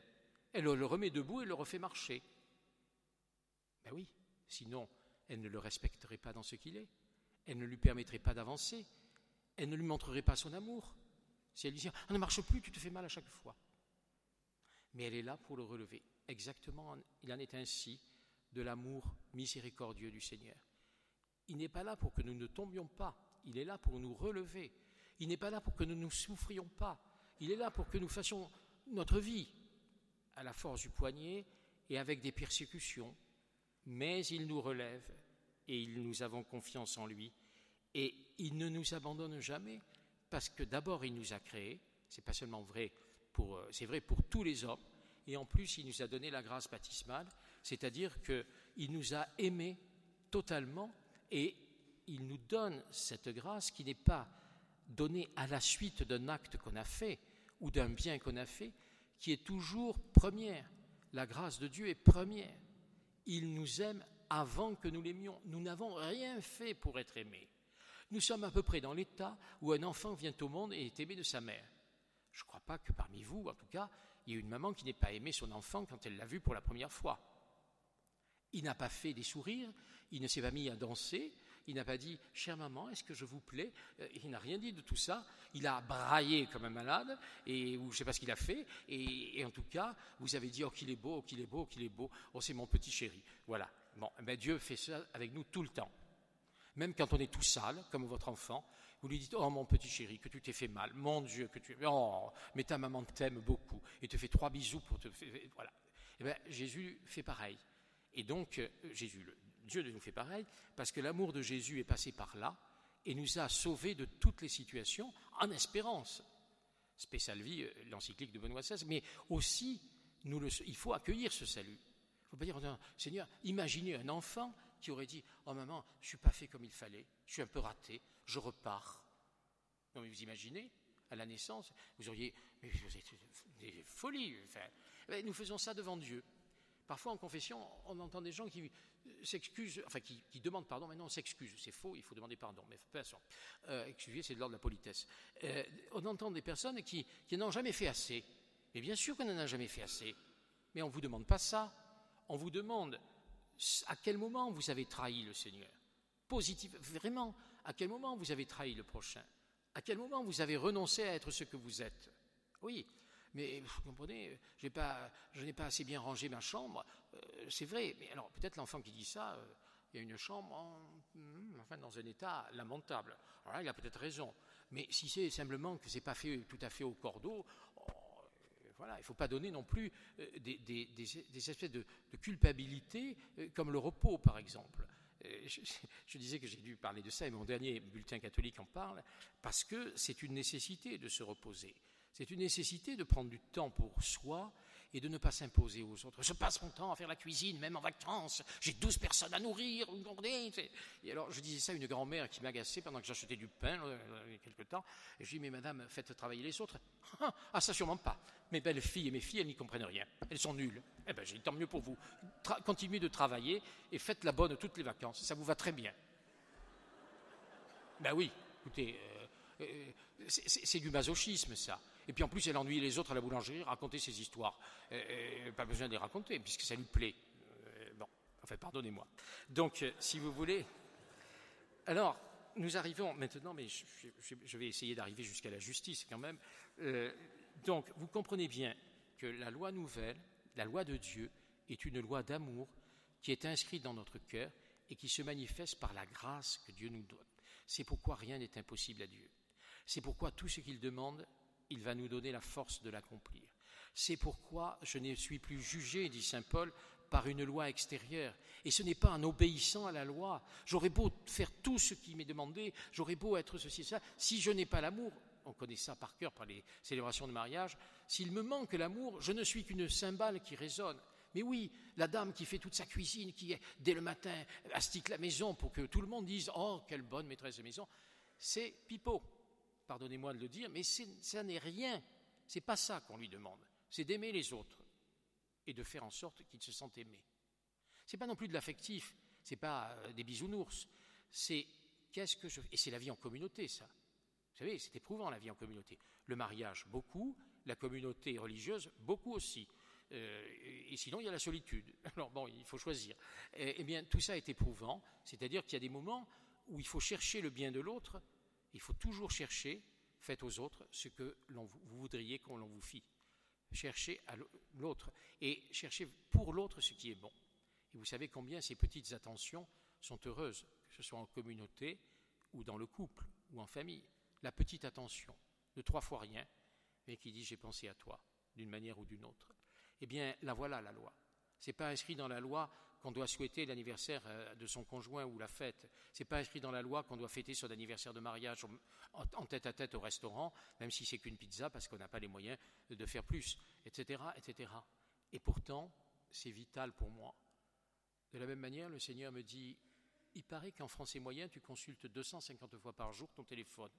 Elle le remet debout et le refait marcher. Ben oui, sinon, elle ne le respecterait pas dans ce qu'il est. Elle ne lui permettrait pas d'avancer. Elle ne lui montrerait pas son amour. Si elle lui dit On ne marche plus, tu te fais mal à chaque fois mais elle est là pour le relever. Exactement, il en est ainsi de l'amour miséricordieux du Seigneur. Il n'est pas là pour que nous ne tombions pas, il est là pour nous relever. Il n'est pas là pour que nous ne souffrions pas, il est là pour que nous fassions notre vie à la force du poignet et avec des persécutions. Mais il nous relève et nous avons confiance en lui. Et il ne nous abandonne jamais parce que d'abord il nous a créés, c'est pas seulement vrai euh, c'est vrai pour tous les hommes, et en plus il nous a donné la grâce baptismale, c'est-à-dire qu'il nous a aimés totalement et il nous donne cette grâce qui n'est pas donnée à la suite d'un acte qu'on a fait ou d'un bien qu'on a fait, qui est toujours première. La grâce de Dieu est première. Il nous aime avant que nous l'aimions. Nous n'avons rien fait pour être aimés. Nous sommes à peu près dans l'état où un enfant vient au monde et est aimé de sa mère. Je ne crois pas que parmi vous, en tout cas, il y ait une maman qui n'ait pas aimé son enfant quand elle l'a vu pour la première fois. Il n'a pas fait des sourires, il ne s'est pas mis à danser, Il n'a pas dit Chère maman, est-ce que je vous plais euh, Il n'a rien dit de tout ça. Il a braillé comme un malade, et, ou je ne sais pas ce qu'il a fait. Et, en tout cas, vous avez dit Oh, qu'il est beau, oh, qu'il est beau, oh, qu'il est beau. Oh, c'est mon petit chéri. Voilà. Bon, ben Dieu fait ça avec nous tout le temps. Même quand on est tout sale, comme votre enfant, vous lui dites Oh mon petit chéri, que tu t'es fait mal, mon Dieu, que tu. Oh, mais ta maman t'aime beaucoup et te fait trois bisous pour te. Voilà. Et eh bien, Jésus fait pareil. Et donc, euh, Jésus, Dieu nous fait pareil, parce que l'amour de Jésus est passé par là et nous a sauvés de toutes les situations en espérance. Spécial vie, euh, l'encyclique de Benoît XVI, mais aussi, il faut accueillir ce salut. Il ne faut pas dire, Seigneur, imaginez un enfant qui aurait dit Oh maman, je ne suis pas fait comme il fallait, je suis un peu raté, je repars. Non, mais vous imaginez, à la naissance, vous auriez mais des folies. Nous faisons ça devant Dieu. Parfois en confession, on entend des gens qui s'excusent, enfin qui, demandent pardon, mais non, on s'excuse, c'est faux, il faut demander pardon, mais importe. Euh, excusez, c'est de l'ordre de la politesse. Euh, on entend des personnes qui, qui n'ont jamais fait assez. Mais bien sûr qu'on n'en a jamais fait assez. Mais on ne vous demande pas ça. On vous demande à quel moment vous avez trahi le Seigneur Positif, vraiment, à quel moment vous avez trahi le prochain À quel moment vous avez renoncé à être ce que vous êtes Oui, mais vous comprenez, je n'ai pas assez bien rangé ma chambre. Euh, c'est vrai, mais alors peut-être l'enfant qui dit ça, euh, il y a une chambre hmm, enfin, dans un état lamentable. Alors là, il a peut-être raison. Mais si c'est simplement que ce n'est pas fait tout à fait au cordeau, voilà, il ne faut pas donner non plus euh, des, espèces de, culpabilité euh, comme le repos, par exemple. Euh, je, disais que j'ai dû parler de ça, et mon dernier bulletin catholique en parle, parce que c'est une nécessité de se reposer. C'est une nécessité de prendre du temps pour soi et de ne pas s'imposer aux autres. Je passe mon temps à faire la cuisine, même en vacances. J'ai douze personnes à nourrir. Et alors, je disais ça à une grand-mère qui m'agaçait pendant que j'achetais du pain il y a quelque temps. Je dis, mais madame, faites travailler les autres. Ah, ça sûrement pas. Mes belles filles et mes filles, elles n'y comprennent rien. Elles sont nulles. Eh bien, j'ai tant mieux pour vous. continuez de travailler et faites la bonne toutes les vacances. Ça vous va très bien. Ben oui, écoutez, euh, euh, c'est du masochisme, ça. Et puis en plus, elle ennuie les autres à la boulangerie, raconter ses histoires. pas besoin de les raconter, puisque ça lui plaît. Euh, bon, enfin, pardonnez-moi. Donc, euh, si vous voulez. Alors, nous arrivons maintenant, mais je, vais essayer d'arriver jusqu'à la justice quand même. Euh, donc, vous comprenez bien que la loi nouvelle, la loi de Dieu, est une loi d'amour qui est inscrite dans notre cœur et qui se manifeste par la grâce que Dieu nous donne. C'est pourquoi rien n'est impossible à Dieu. C'est pourquoi tout ce qu'il demande il va nous donner la force de l'accomplir. C'est pourquoi je ne suis plus jugé, dit Saint Paul, par une loi extérieure. Et ce n'est pas en obéissant à la loi. J'aurais beau faire tout ce qui m'est demandé, j'aurais beau être ceci et ça, si je n'ai pas l'amour, on connaît ça par cœur par les célébrations de mariage, s'il me manque l'amour, je ne suis qu'une cymbale qui résonne. Mais oui, la dame qui fait toute sa cuisine, qui dès le matin astique la maison pour que tout le monde dise Oh, quelle bonne maîtresse de maison, c'est pipeau pardonnez-moi de le dire, mais ça n'est rien. C'est pas ça qu'on lui demande. C'est d'aimer les autres et de faire en sorte qu'ils se sentent aimés. C'est pas non plus de l'affectif, c'est pas euh, des bisounours. C'est qu'est-ce que je et c'est la vie en communauté, ça. Vous savez, c'est éprouvant la vie en communauté. Le mariage, beaucoup. La communauté religieuse, beaucoup aussi. Euh, et sinon, il y a la solitude. Alors bon, il faut choisir. Eh, eh bien, tout ça est éprouvant. C'est-à-dire qu'il y a des moments où il faut chercher le bien de l'autre il faut toujours chercher, faites aux autres ce que vous voudriez qu'on vous fît. Cherchez à l'autre et cherchez pour l'autre ce qui est bon. Et vous savez combien ces petites attentions sont heureuses, que ce soit en communauté ou dans le couple ou en famille. La petite attention de trois fois rien, mais qui dit j'ai pensé à toi d'une manière ou d'une autre. Eh bien, la voilà la loi. Ce n'est pas inscrit dans la loi qu'on doit souhaiter l'anniversaire euh, de son conjoint ou la fête. Ce n'est pas inscrit dans la loi qu'on doit fêter son anniversaire de mariage en tête à tête au restaurant, même si c'est qu'une pizza parce qu'on n'a pas les moyens de faire plus, etc., etc. Et pourtant, c'est vital pour moi. De la même manière, le Seigneur me dit, il paraît qu'en français moyen, tu consultes 250 fois par jour ton téléphone.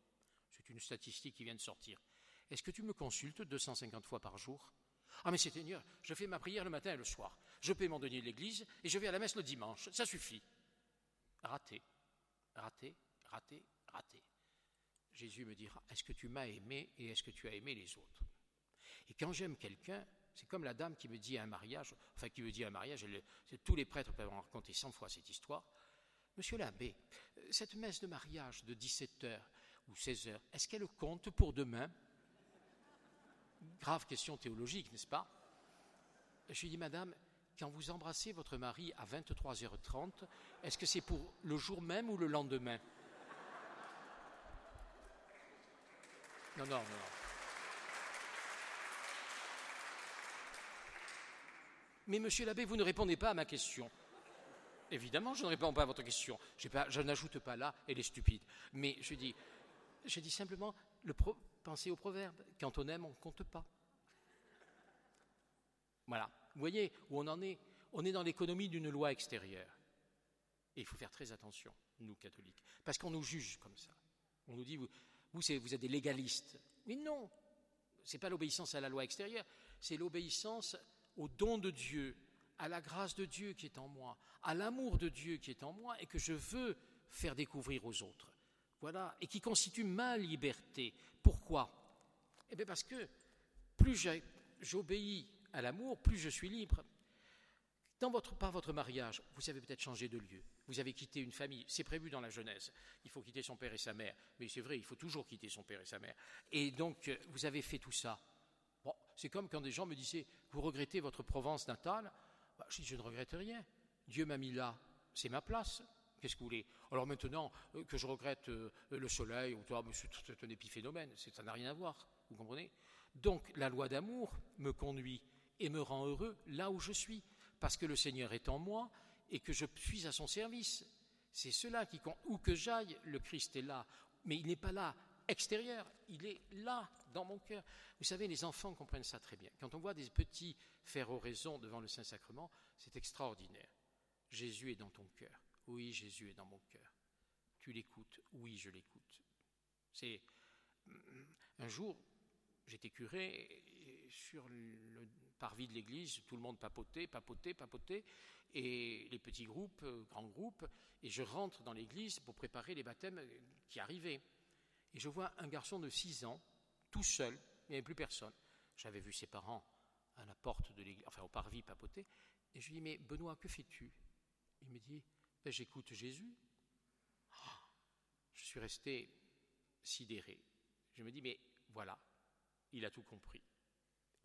C'est une statistique qui vient de sortir. Est-ce que tu me consultes 250 fois par jour? Ah mais c'est Seigneur, je fais ma prière le matin et le soir. Je paie mon denier de l'église et je vais à la messe le dimanche. Ça suffit. Raté, raté, raté, raté. Jésus me dira, est-ce que tu m'as aimé et est-ce que tu as aimé les autres? Et quand j'aime quelqu'un, c'est comme la dame qui me dit à un mariage, enfin qui me dit à un mariage, tous les prêtres peuvent en raconter cent fois cette histoire, Monsieur l'abbé, cette messe de mariage de 17 heures ou 16 heures, est-ce qu'elle compte pour demain? Grave question théologique, n'est-ce pas? Je lui dis, Madame, quand vous embrassez votre mari à 23h30, est-ce que c'est pour le jour même ou le lendemain? Non, non, non. Mais monsieur l'abbé, vous ne répondez pas à ma question. Évidemment, je ne réponds pas à votre question. je n'ajoute pas là, elle est stupide. Mais je dis, je dis simplement, le pensez au proverbe. Quand on aime, on ne compte pas. Voilà. Vous voyez où on en est? On est dans l'économie d'une loi extérieure. Et il faut faire très attention, nous catholiques, parce qu'on nous juge comme ça. On nous dit, vous, vous, êtes des légalistes. Mais non, ce n'est pas l'obéissance à la loi extérieure, c'est l'obéissance au don de Dieu, à la grâce de Dieu qui est en moi, à l'amour de Dieu qui est en moi et que je veux faire découvrir aux autres. Voilà, et qui constitue ma liberté. Pourquoi? Eh bien parce que plus j'obéis à l'amour, plus je suis libre. Dans votre, par votre mariage, vous avez peut-être changé de lieu, vous avez quitté une famille, c'est prévu dans la Genèse, il faut quitter son père et sa mère, mais c'est vrai, il faut toujours quitter son père et sa mère. Et donc, vous avez fait tout ça. C'est comme quand des gens me disaient, vous regrettez votre Provence natale? Bah, je, dis, je ne regrette rien. Dieu m'a mis là, c'est ma place. Qu'est-ce que vous voulez? Alors maintenant, euh, que je regrette euh, le soleil, ou toi, c'est un épiphénomène, ça n'a rien à voir, vous comprenez? Donc la loi d'amour me conduit et me rend heureux là où je suis, parce que le Seigneur est en moi et que je suis à son service. C'est cela qui compte. Où que j'aille, le Christ est là. Mais il n'est pas là extérieur, il est là, dans mon cœur. Vous savez, les enfants comprennent ça très bien. Quand on voit des petits faire oraison devant le Saint-Sacrement, c'est extraordinaire. Jésus est dans ton cœur. Oui, Jésus est dans mon cœur. Tu l'écoutes. Oui, je l'écoute. C'est un jour, j'étais curé sur le parvis de l'église, tout le monde papotait, papotait, papotait, et les petits groupes, euh, grands groupes, et je rentre dans l'église pour préparer les baptêmes qui arrivaient. Et je vois un garçon de 6 ans, tout seul, il n'y avait plus personne. J'avais vu ses parents à la porte de l'église, enfin au parvis papoter, et je lui dis Mais Benoît, que fais-tu? Il me dit ben, J'écoute Jésus. Ah, je suis resté sidéré. Je me dis Mais voilà, il a tout compris.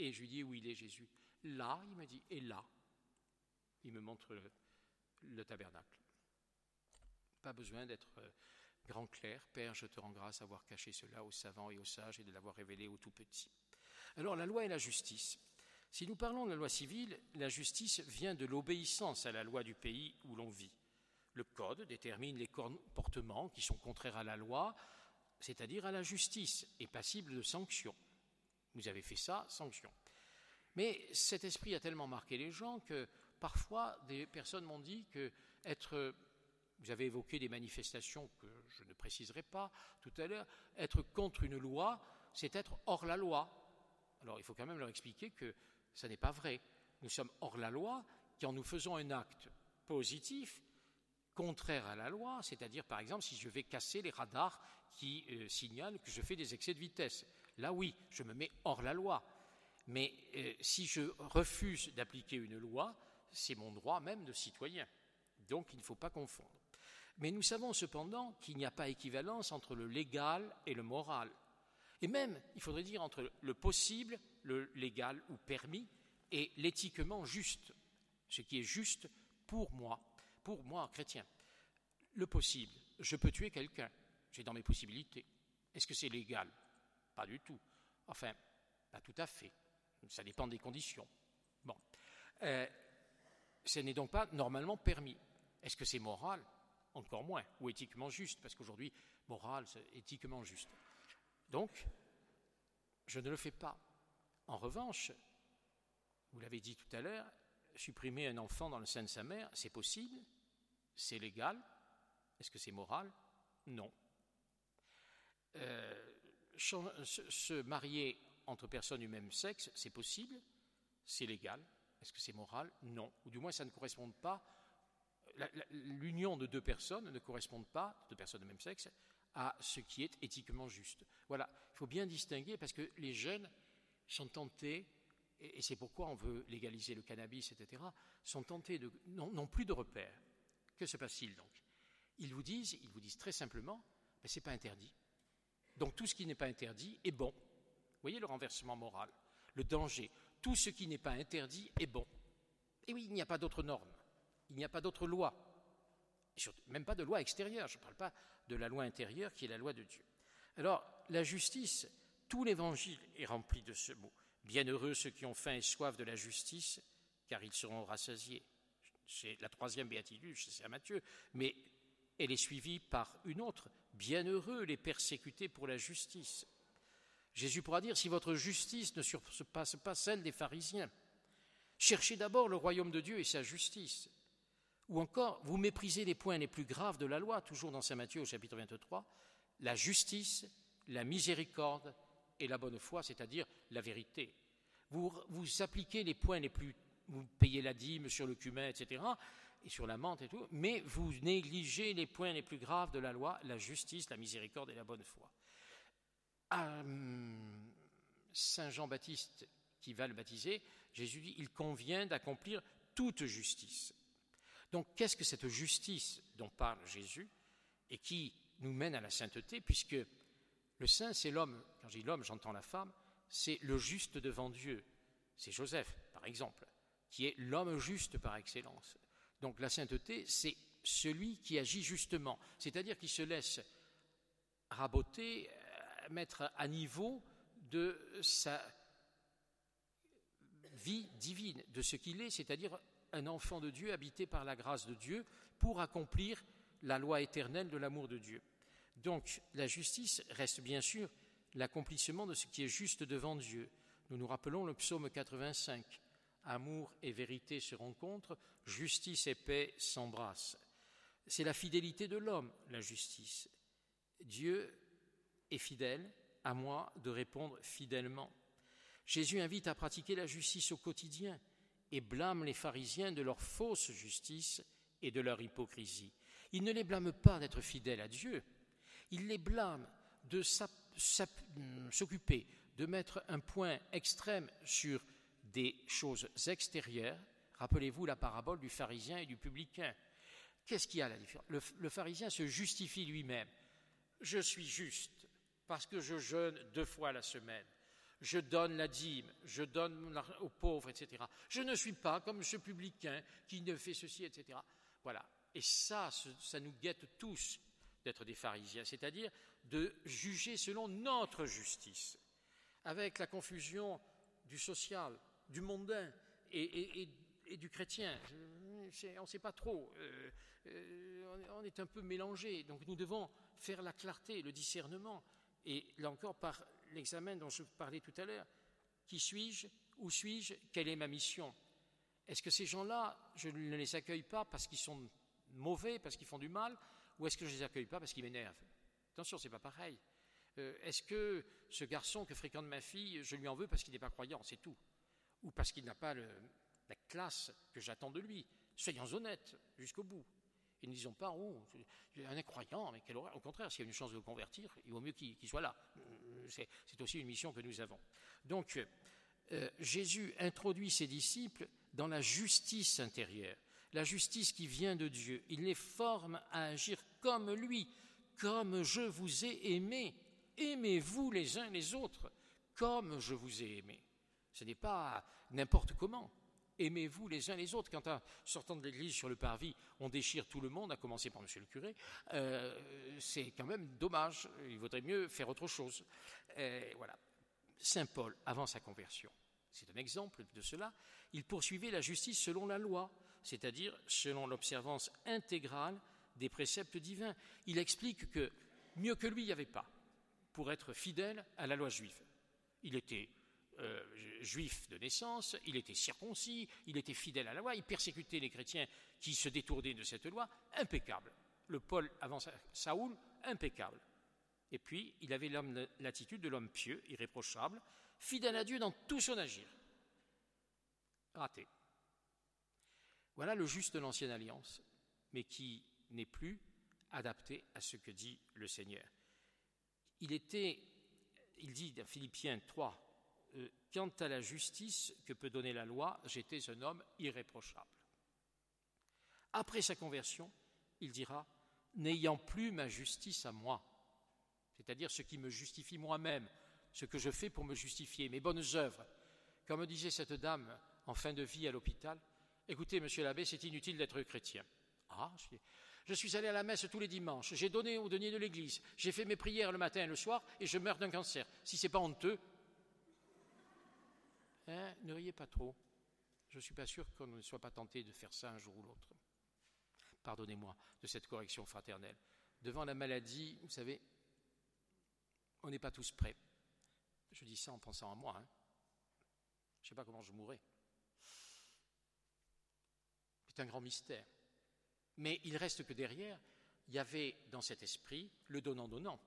Et je lui dis Où il est Jésus Là, il me dit Et là Il me montre le, tabernacle. Pas besoin d'être euh, grand clair. Père, je te rends grâce d'avoir caché cela aux savants et aux sages et de l'avoir révélé aux tout petits. Alors, la loi et la justice. Si nous parlons de la loi civile, la justice vient de l'obéissance à la loi du pays où l'on vit. Le Code détermine les comportements qui sont contraires à la loi, c'est-à-dire à la justice, et passibles de sanctions. Vous avez fait ça, sanction. Mais cet esprit a tellement marqué les gens que parfois des personnes m'ont dit que être, vous avez évoqué des manifestations que je ne préciserai pas tout à l'heure, être contre une loi, c'est être hors la loi. Alors il faut quand même leur expliquer que ce n'est pas vrai. Nous sommes hors la loi quand nous faisons un acte positif contraire à la loi, c'est-à-dire par exemple si je vais casser les radars qui euh, signalent que je fais des excès de vitesse. Là oui, je me mets hors la loi. Mais euh, si je refuse d'appliquer une loi, c'est mon droit même de citoyen. Donc il ne faut pas confondre. Mais nous savons cependant qu'il n'y a pas équivalence entre le légal et le moral. Et même, il faudrait dire, entre le possible, le légal ou permis, et l'éthiquement juste, ce qui est juste pour moi, pour moi, chrétien. Le possible, je peux tuer quelqu'un, j'ai dans mes possibilités. Est-ce que c'est légal? Pas du tout. Enfin, pas tout à fait. Ça dépend des conditions. Bon. Euh, ce n'est donc pas normalement permis. Est-ce que c'est moral? Encore moins. Ou éthiquement juste? Parce qu'aujourd'hui, moral, c'est éthiquement juste. Donc, je ne le fais pas. En revanche, vous l'avez dit tout à l'heure, supprimer un enfant dans le sein de sa mère, c'est possible, c'est légal? Est-ce que c'est moral? Non. Euh, se marier entre personnes du même sexe, c'est possible, c'est légal? Est-ce que c'est moral? Non. Ou du moins, ça ne correspond pas. L'union de deux personnes ne correspond pas, de personnes du même sexe, à ce qui est éthiquement juste. Voilà, il faut bien distinguer parce que les jeunes sont tentés, et c'est pourquoi on veut légaliser le cannabis, etc., sont tentés de n'ont plus de repères. Que se passe-t-il donc? Ils vous disent, ils vous disent très simplement, mais ce n'est pas interdit. Donc tout ce qui n'est pas interdit est bon. Vous voyez le renversement moral, le danger. Tout ce qui n'est pas interdit est bon. Et oui, il n'y a pas d'autre norme, il n'y a pas d'autre loi, même pas de loi extérieure, je ne parle pas de la loi intérieure qui est la loi de Dieu. Alors, la justice, tout l'évangile est rempli de ce mot. Bienheureux ceux qui ont faim et soif de la justice, car ils seront rassasiés. C'est la troisième béatitude chez Saint Matthieu, mais elle est suivie par une autre. Bienheureux les persécutés pour la justice. Jésus pourra dire si votre justice ne surpasse pas celle des pharisiens, cherchez d'abord le royaume de Dieu et sa justice. Ou encore, vous méprisez les points les plus graves de la loi, toujours dans Saint Matthieu au chapitre 23, la justice, la miséricorde et la bonne foi, c'est-à-dire la vérité. Vous, appliquez les points les plus vous payez la dîme sur le cumin, etc., et sur la menthe et tout, mais vous négligez les points les plus graves de la loi, la justice, la miséricorde et la bonne foi. Hum, Saint Jean-Baptiste, qui va le baptiser, Jésus dit, il convient d'accomplir toute justice. Donc qu'est-ce que cette justice dont parle Jésus et qui nous mène à la sainteté, puisque le saint, c'est l'homme, quand je dis l'homme, j'entends la femme, c'est le juste devant Dieu. C'est Joseph, par exemple qui est l'homme juste par excellence. Donc la sainteté, c'est celui qui agit justement, c'est-à-dire qui se laisse raboter, euh, mettre à niveau de sa vie divine, de ce qu'il est, c'est-à-dire un enfant de Dieu habité par la grâce de Dieu pour accomplir la loi éternelle de l'amour de Dieu. Donc la justice reste bien sûr l'accomplissement de ce qui est juste devant Dieu. Nous nous rappelons le psaume 85 amour et vérité se rencontrent, justice et paix s'embrassent. C'est la fidélité de l'homme, la justice. Dieu est fidèle, à moi de répondre fidèlement. Jésus invite à pratiquer la justice au quotidien et blâme les pharisiens de leur fausse justice et de leur hypocrisie. Il ne les blâme pas d'être fidèles à Dieu, il les blâme de s'occuper, de mettre un point extrême sur des choses extérieures. Rappelez-vous la parabole du pharisien et du publicain. Qu'est-ce qu'il y a la différence? Le, pharisien se justifie lui-même. Je suis juste parce que je jeûne deux fois la semaine. Je donne la dîme, je donne aux pauvres, etc. Je ne suis pas comme ce publicain qui ne fait ceci, etc. Voilà. Et ça, ça nous guette tous d'être des pharisiens, c'est-à-dire de juger selon notre justice, avec la confusion du social, du mondain et, du chrétien. on ne sait pas trop. Euh, euh, on est un peu mélangé. Donc nous devons faire la clarté, le discernement. Et là encore, par l'examen dont je parlais tout à l'heure, qui suis-je Où suis-je Quelle est ma mission? Est-ce que ces gens-là, je ne les accueille pas parce qu'ils sont mauvais, parce qu'ils font du mal, ou est-ce que je ne les accueille pas parce qu'ils m'énervent? Attention, ce n'est pas pareil. Euh, est-ce que ce garçon que fréquente ma fille, je lui en veux parce qu'il n'est pas croyant? C'est tout ou parce qu'il n'a pas la classe que j'attends de lui. Soyons honnêtes jusqu'au bout. Et ne disons pas, oh, un incroyant, mais quelle horreur. Au contraire, s'il y a une chance de le convertir, il vaut mieux qu'il soit là. C'est aussi une mission que nous avons. Donc, euh, Jésus introduit ses disciples dans la justice intérieure, la justice qui vient de Dieu. Il les forme à agir comme lui, comme je vous ai aimé. Aimez-vous les uns les autres, comme je vous ai aimé. Ce n'est pas n'importe comment. Aimez-vous les uns les autres. Quand, en sortant de l'église sur le parvis, on déchire tout le monde, à commencer par monsieur le curé, euh, c'est quand même dommage. Il vaudrait mieux faire autre chose. Voilà. Saint Paul, avant sa conversion, c'est un exemple de cela, il poursuivait la justice selon la loi, c'est-à-dire selon l'observance intégrale des préceptes divins. Il explique que mieux que lui, il n'y avait pas pour être fidèle à la loi juive. Il était euh, juif de naissance, il était circoncis, il était fidèle à la loi, il persécutait les chrétiens qui se détournaient de cette loi, impeccable. Le Paul avant Saoul, impeccable. Et puis, il avait l'attitude de l'homme pieux, irréprochable, fidèle à Dieu dans tout son agir. Raté. Voilà le juste de l'ancienne alliance, mais qui n'est plus adapté à ce que dit le Seigneur. Il était, il dit dans Philippiens 3, euh, quant à la justice que peut donner la loi, j'étais un homme irréprochable. Après sa conversion, il dira n'ayant plus ma justice à moi, c'est-à-dire ce qui me justifie moi-même, ce que je fais pour me justifier, mes bonnes œuvres. Comme disait cette dame en fin de vie à l'hôpital, écoutez, monsieur l'abbé, c'est inutile d'être chrétien. Ah, je suis allé à la messe tous les dimanches, j'ai donné au denier de l'église, j'ai fait mes prières le matin et le soir, et je meurs d'un cancer. Si c'est pas honteux, hein, ne riez pas trop. Je ne suis pas sûr qu'on ne soit pas tenté de faire ça un jour ou l'autre. Pardonnez-moi de cette correction fraternelle. Devant la maladie, vous savez, on n'est pas tous prêts. Je dis ça en pensant à moi. Hein. Je ne sais pas comment je mourrai. C'est un grand mystère. Mais il reste que derrière, il y avait dans cet esprit le donnant-donnant,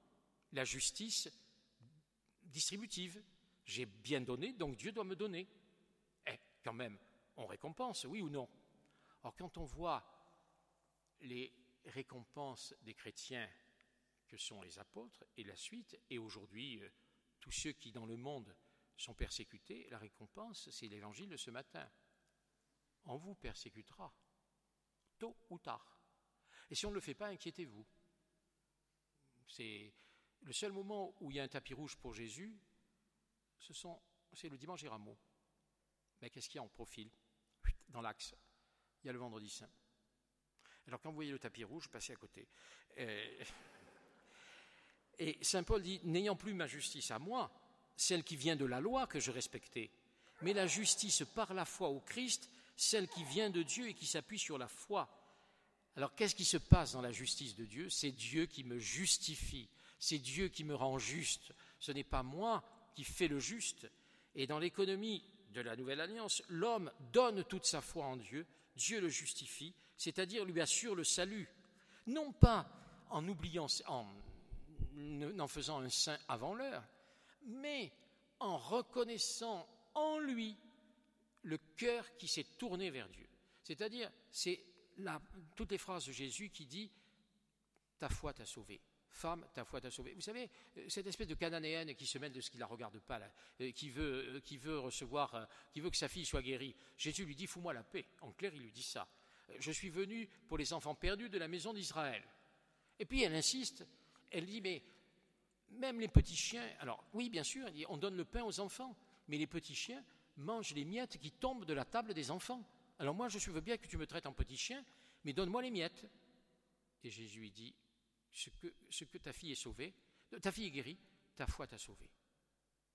la justice distributive. J'ai bien donné, donc Dieu doit me donner. Eh, quand même, on récompense, oui ou non? Or, quand on voit les récompenses des chrétiens que sont les apôtres et la suite, et aujourd'hui euh, tous ceux qui dans le monde sont persécutés, la récompense, c'est l'évangile de ce matin. On vous persécutera, tôt ou tard. Et si on ne le fait pas, inquiétez-vous. C'est le seul moment où il y a un tapis rouge pour Jésus, c'est le dimanche Rameau. Mais qu'est-ce qu'il y a en profil? Dans l'axe, il y a le vendredi saint. Alors quand vous voyez le tapis rouge, passez à côté. Et Saint Paul dit, n'ayant plus ma justice à moi, celle qui vient de la loi que je respectais, mais la justice par la foi au Christ, celle qui vient de Dieu et qui s'appuie sur la foi. Alors qu'est-ce qui se passe dans la justice de Dieu? C'est Dieu qui me justifie, c'est Dieu qui me rend juste, ce n'est pas moi qui fais le juste. Et dans l'économie de la Nouvelle Alliance, l'homme donne toute sa foi en Dieu, Dieu le justifie, c'est-à-dire lui assure le salut, non pas en oubliant, en en faisant un saint avant l'heure, mais en reconnaissant en lui le cœur qui s'est tourné vers Dieu. C'est-à-dire, c'est toutes les phrases de Jésus qui dit Ta foi t'a sauvé. Femme, ta foi t'a sauvé. Vous savez, cette espèce de cananéenne qui se mêle de ce qui la regarde pas, euh, qui, veut, euh, qui veut recevoir, euh, qui veut que sa fille soit guérie, Jésus lui dit Fous-moi la paix. En clair, il lui dit ça. Je suis venu pour les enfants perdus de la maison d'Israël. Et puis elle insiste elle dit, mais même les petits chiens, alors oui, bien sûr, on donne le pain aux enfants, mais les petits chiens mangent les miettes qui tombent de la table des enfants. Alors moi, je veux bien que tu me traites en petit chien, mais donne-moi les miettes. Et Jésus lui dit, ce que, ta fille est sauvée, ta fille est guérie, ta foi t'a sauvé.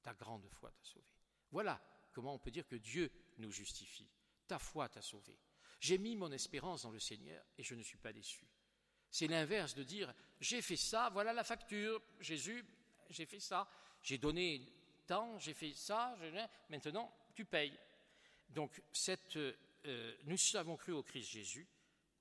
Ta grande foi t'a sauvé. Voilà comment on peut dire que Dieu nous justifie. Ta foi t'a sauvé. J'ai mis mon espérance dans le Seigneur et je ne suis pas déçu. C'est l'inverse de dire j'ai fait ça, voilà la facture, Jésus, j'ai fait ça, j'ai donné tant, j'ai fait ça, maintenant tu payes. Donc euh, nous avons cru au Christ Jésus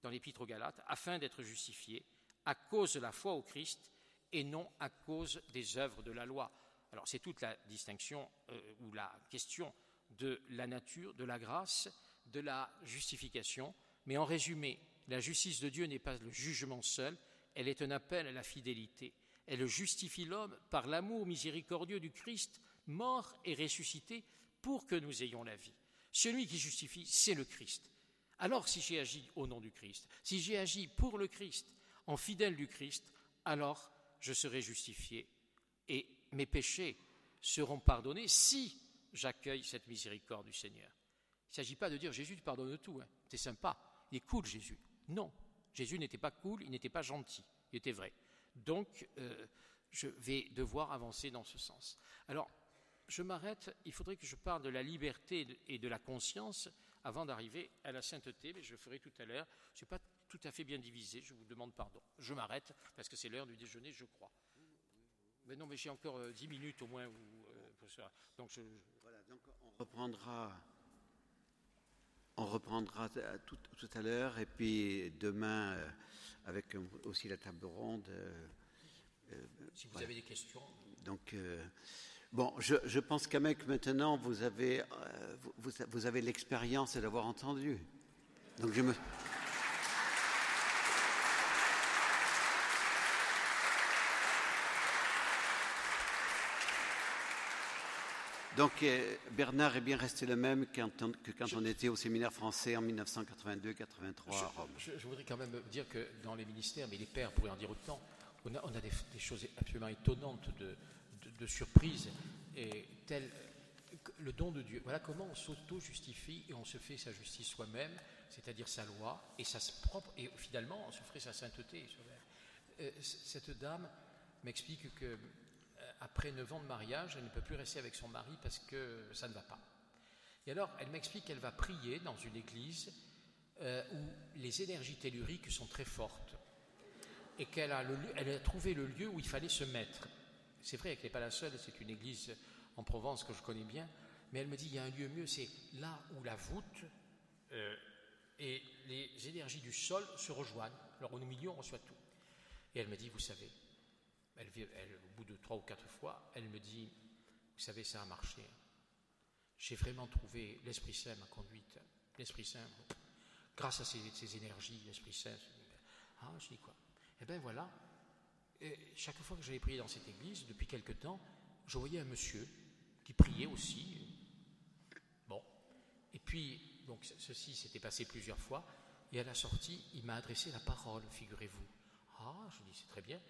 dans l'Épître aux Galates afin d'être justifiés à cause de la foi au Christ et non à cause des œuvres de la loi. Alors c'est toute la distinction euh, ou la question de la nature, de la grâce, de la justification, mais en résumé, la justice de Dieu n'est pas le jugement seul, elle est un appel à la fidélité. Elle justifie l'homme par l'amour miséricordieux du Christ, mort et ressuscité, pour que nous ayons la vie. Celui qui justifie, c'est le Christ. Alors si j'ai agi au nom du Christ, si j'ai agi pour le Christ, en fidèle du Christ, alors je serai justifié et mes péchés seront pardonnés si j'accueille cette miséricorde du Seigneur. Il ne s'agit pas de dire Jésus, tu pardonnes tout, hein. c'est sympa, il est cool Jésus. Non, Jésus n'était pas cool, il n'était pas gentil, il était vrai. Donc, euh, je vais devoir avancer dans ce sens. Alors, je m'arrête, il faudrait que je parle de la liberté et de la conscience avant d'arriver à la sainteté, mais je le ferai tout à l'heure. Je n'ai pas tout à fait bien divisé, je vous demande pardon. Je m'arrête parce que c'est l'heure du déjeuner, je crois. Mais non, mais j'ai encore euh, dix minutes au moins euh, pour ça. Donc, Voilà, donc on reprendra on reprendra tout, à l'heure et puis demain euh, avec aussi la table ronde. Euh, euh, si vous avez des questions. Donc, bon, je, pense qu'à mec maintenant vous avez, vous, vous avez l'expérience d'avoir entendu. Donc je me. Donc euh, Bernard est bien resté le même quand on- que quand on était au séminaire français en 1982-83 à Rome. Je, voudrais quand même dire que dans les ministères, mais les pères pourraient en dire autant, on a, des, choses absolument étonnantes de, de, de surprises, et telles le don de Dieu. Voilà comment on s'auto-justifie et on se fait sa justice soi-même, c'est-à-dire sa loi, et sa propre, et finalement on se ferait sa sainteté. Euh, cette dame m'explique que après 9 ans de mariage, elle ne peut plus rester avec son mari parce que ça ne va pas. Et alors, elle m'explique qu'elle va prier dans une église euh, où les énergies telluriques sont très fortes et qu'elle a, trouvé le lieu où il fallait se mettre. C'est vrai qu'elle n'est pas la seule, c'est une église en Provence que je connais bien, mais elle me dit il y a un lieu mieux, c'est là où la voûte euh, et les énergies du sol se rejoignent. Alors au milieu, on reçoit tout. Et elle me dit, vous savez, elle, elle, au bout de trois ou quatre fois, elle me dit, vous savez, ça a marché. J'ai vraiment trouvé l'Esprit Saint m'a conduite. L'Esprit Saint, grâce à ces énergies, l'Esprit Saint. Ah, je dis quoi? Eh bien voilà, chaque fois que j'allais prier dans cette église, depuis quelque temps, je voyais un monsieur qui priait aussi. Bon. Et puis, donc ce- ceci s'était passé plusieurs fois, et à la sortie, il m'a adressé la parole, figurez-vous. Ah, je dis, c'est très bien.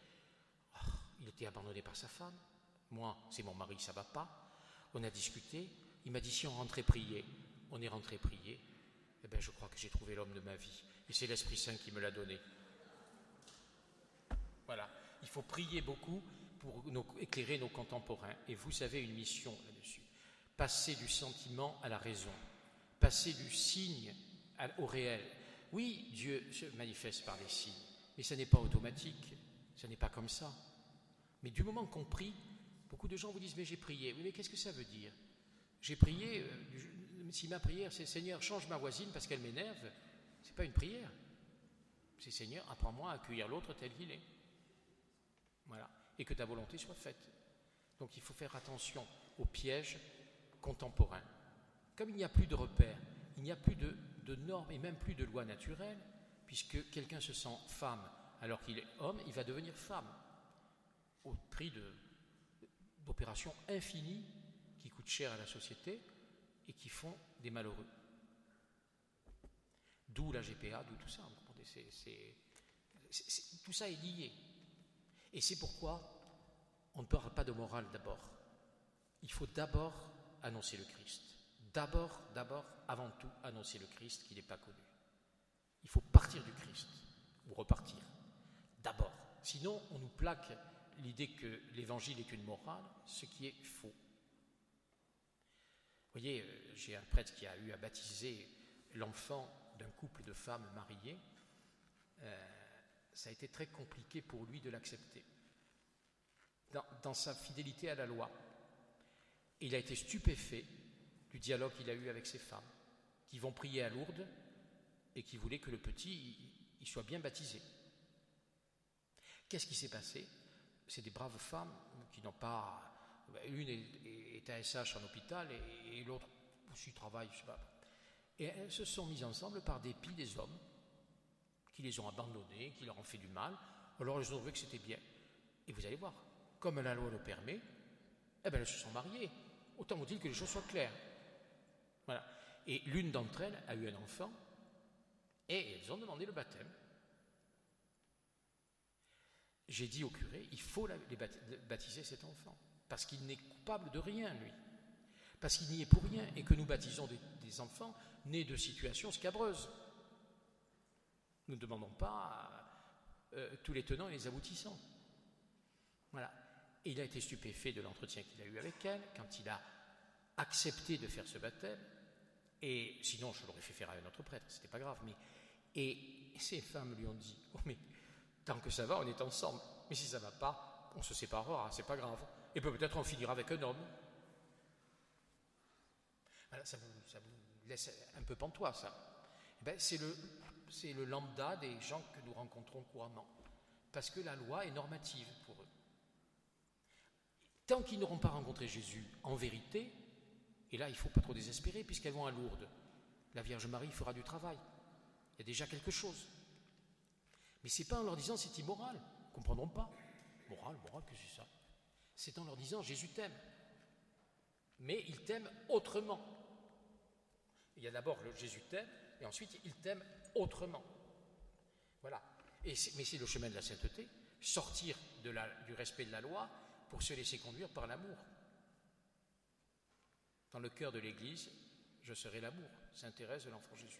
Il était abandonné par sa femme. Moi, c'est mon mari, ça va pas. On a discuté. Il m'a dit si on rentrait prier. On est rentré prier. Eh bien, je crois que j'ai trouvé l'homme de ma vie. Et c'est l'Esprit Saint qui me l'a donné. Voilà. Il faut prier beaucoup pour éclairer nos contemporains. Et vous avez une mission là-dessus. Passer du sentiment à la raison. Passer du signe au réel. Oui, Dieu se manifeste par des signes. Mais ça n'est pas automatique. Ça n'est pas comme ça. Mais du moment qu'on prie, beaucoup de gens vous disent Mais j'ai prié. Oui, mais qu'est-ce que ça veut dire? J'ai prié. euh, si ma prière c'est Seigneur, change ma voisine parce qu'elle m'énerve, c'est pas une prière. C'est Seigneur, apprends-moi à accueillir l'autre tel qu'il est. Voilà. Et que ta volonté soit faite. Donc il faut faire attention aux pièges contemporains. Comme il n'y a plus de repères, il n'y a plus de, de normes et même plus de lois naturelles, puisque quelqu'un se sent femme alors qu'il est homme, il va devenir femme au prix d'opérations infinies qui coûtent cher à la société et qui font des malheureux. D'où la GPA, d'où tout ça. vous tout ça est lié. Et c'est pourquoi on ne parle pas de morale d'abord. Il faut d'abord annoncer le Christ. D'abord, d'abord, avant tout, annoncer le Christ qui n'est pas connu. Il faut partir du Christ, ou repartir. D'abord. Sinon, on nous plaque l'idée que l'évangile est une morale, ce qui est faux. Vous voyez, euh, j'ai un prêtre qui a eu à baptiser l'enfant d'un couple de femmes mariées. Euh, ça a été très compliqué pour lui de l'accepter. Dans, sa fidélité à la loi. Il a été stupéfait du dialogue qu'il a eu avec ces femmes, qui vont prier à Lourdes et qui voulaient que le petit il soit bien baptisé. Qu'est-ce qui s'est passé? C'est des braves femmes qui n'ont pas. Une est, est ASH en hôpital et, et l'autre aussi travaille, je sais pas. Et elles se sont mises ensemble par dépit des hommes qui les ont abandonnées, qui leur ont fait du mal. Alors elles ont trouvé que c'était bien. Et vous allez voir, comme la loi le permet, eh ben elles se sont mariées. Autant vaut-il que les choses soient claires. Voilà. Et l'une d'entre elles a eu un enfant et elles ont demandé le baptême. J'ai dit au curé, il faut les bapti- baptiser cet enfant, parce qu'il n'est coupable de rien, lui. Parce qu'il n'y est pour rien, et que nous baptisons des, des enfants nés de situations scabreuses. Nous ne demandons pas euh, tous les tenants et les aboutissants. Voilà. Et il a été stupéfait de l'entretien qu'il a eu avec elle, quand il a accepté de faire ce baptême. Et sinon, je l'aurais fait faire à un autre prêtre, c'était pas grave. Mais, et ces femmes lui ont dit Oh, mais tant que ça va, on est ensemble. Mais si ça va pas, on se séparera, c'est pas grave. Et peut-être on finira avec un homme. Voilà, ça vous, laisse un peu pantois, ça. Eh ben, c'est le, le lambda des gens que nous rencontrons couramment. Parce que la loi est normative pour eux. Tant qu'ils n'auront pas rencontré Jésus en vérité, et là il ne faut pas trop désespérer puisqu'elles vont à Lourdes, la Vierge Marie fera du travail. Il y a déjà quelque chose. Mais ce n'est pas en leur disant c'est immoral, ils comprendront pas. Moral, moral, que c'est ça? C'est en leur disant Jésus t'aime. Mais il t'aime autrement. Il y a d'abord le Jésus t'aime, et ensuite il t'aime autrement. Voilà. Mais c'est le chemin de la sainteté, sortir du respect de la loi pour se laisser conduire par l'amour. Dans le cœur de l'Église, je serai l'amour, Sainte Thérèse de l'Enfant Jésus.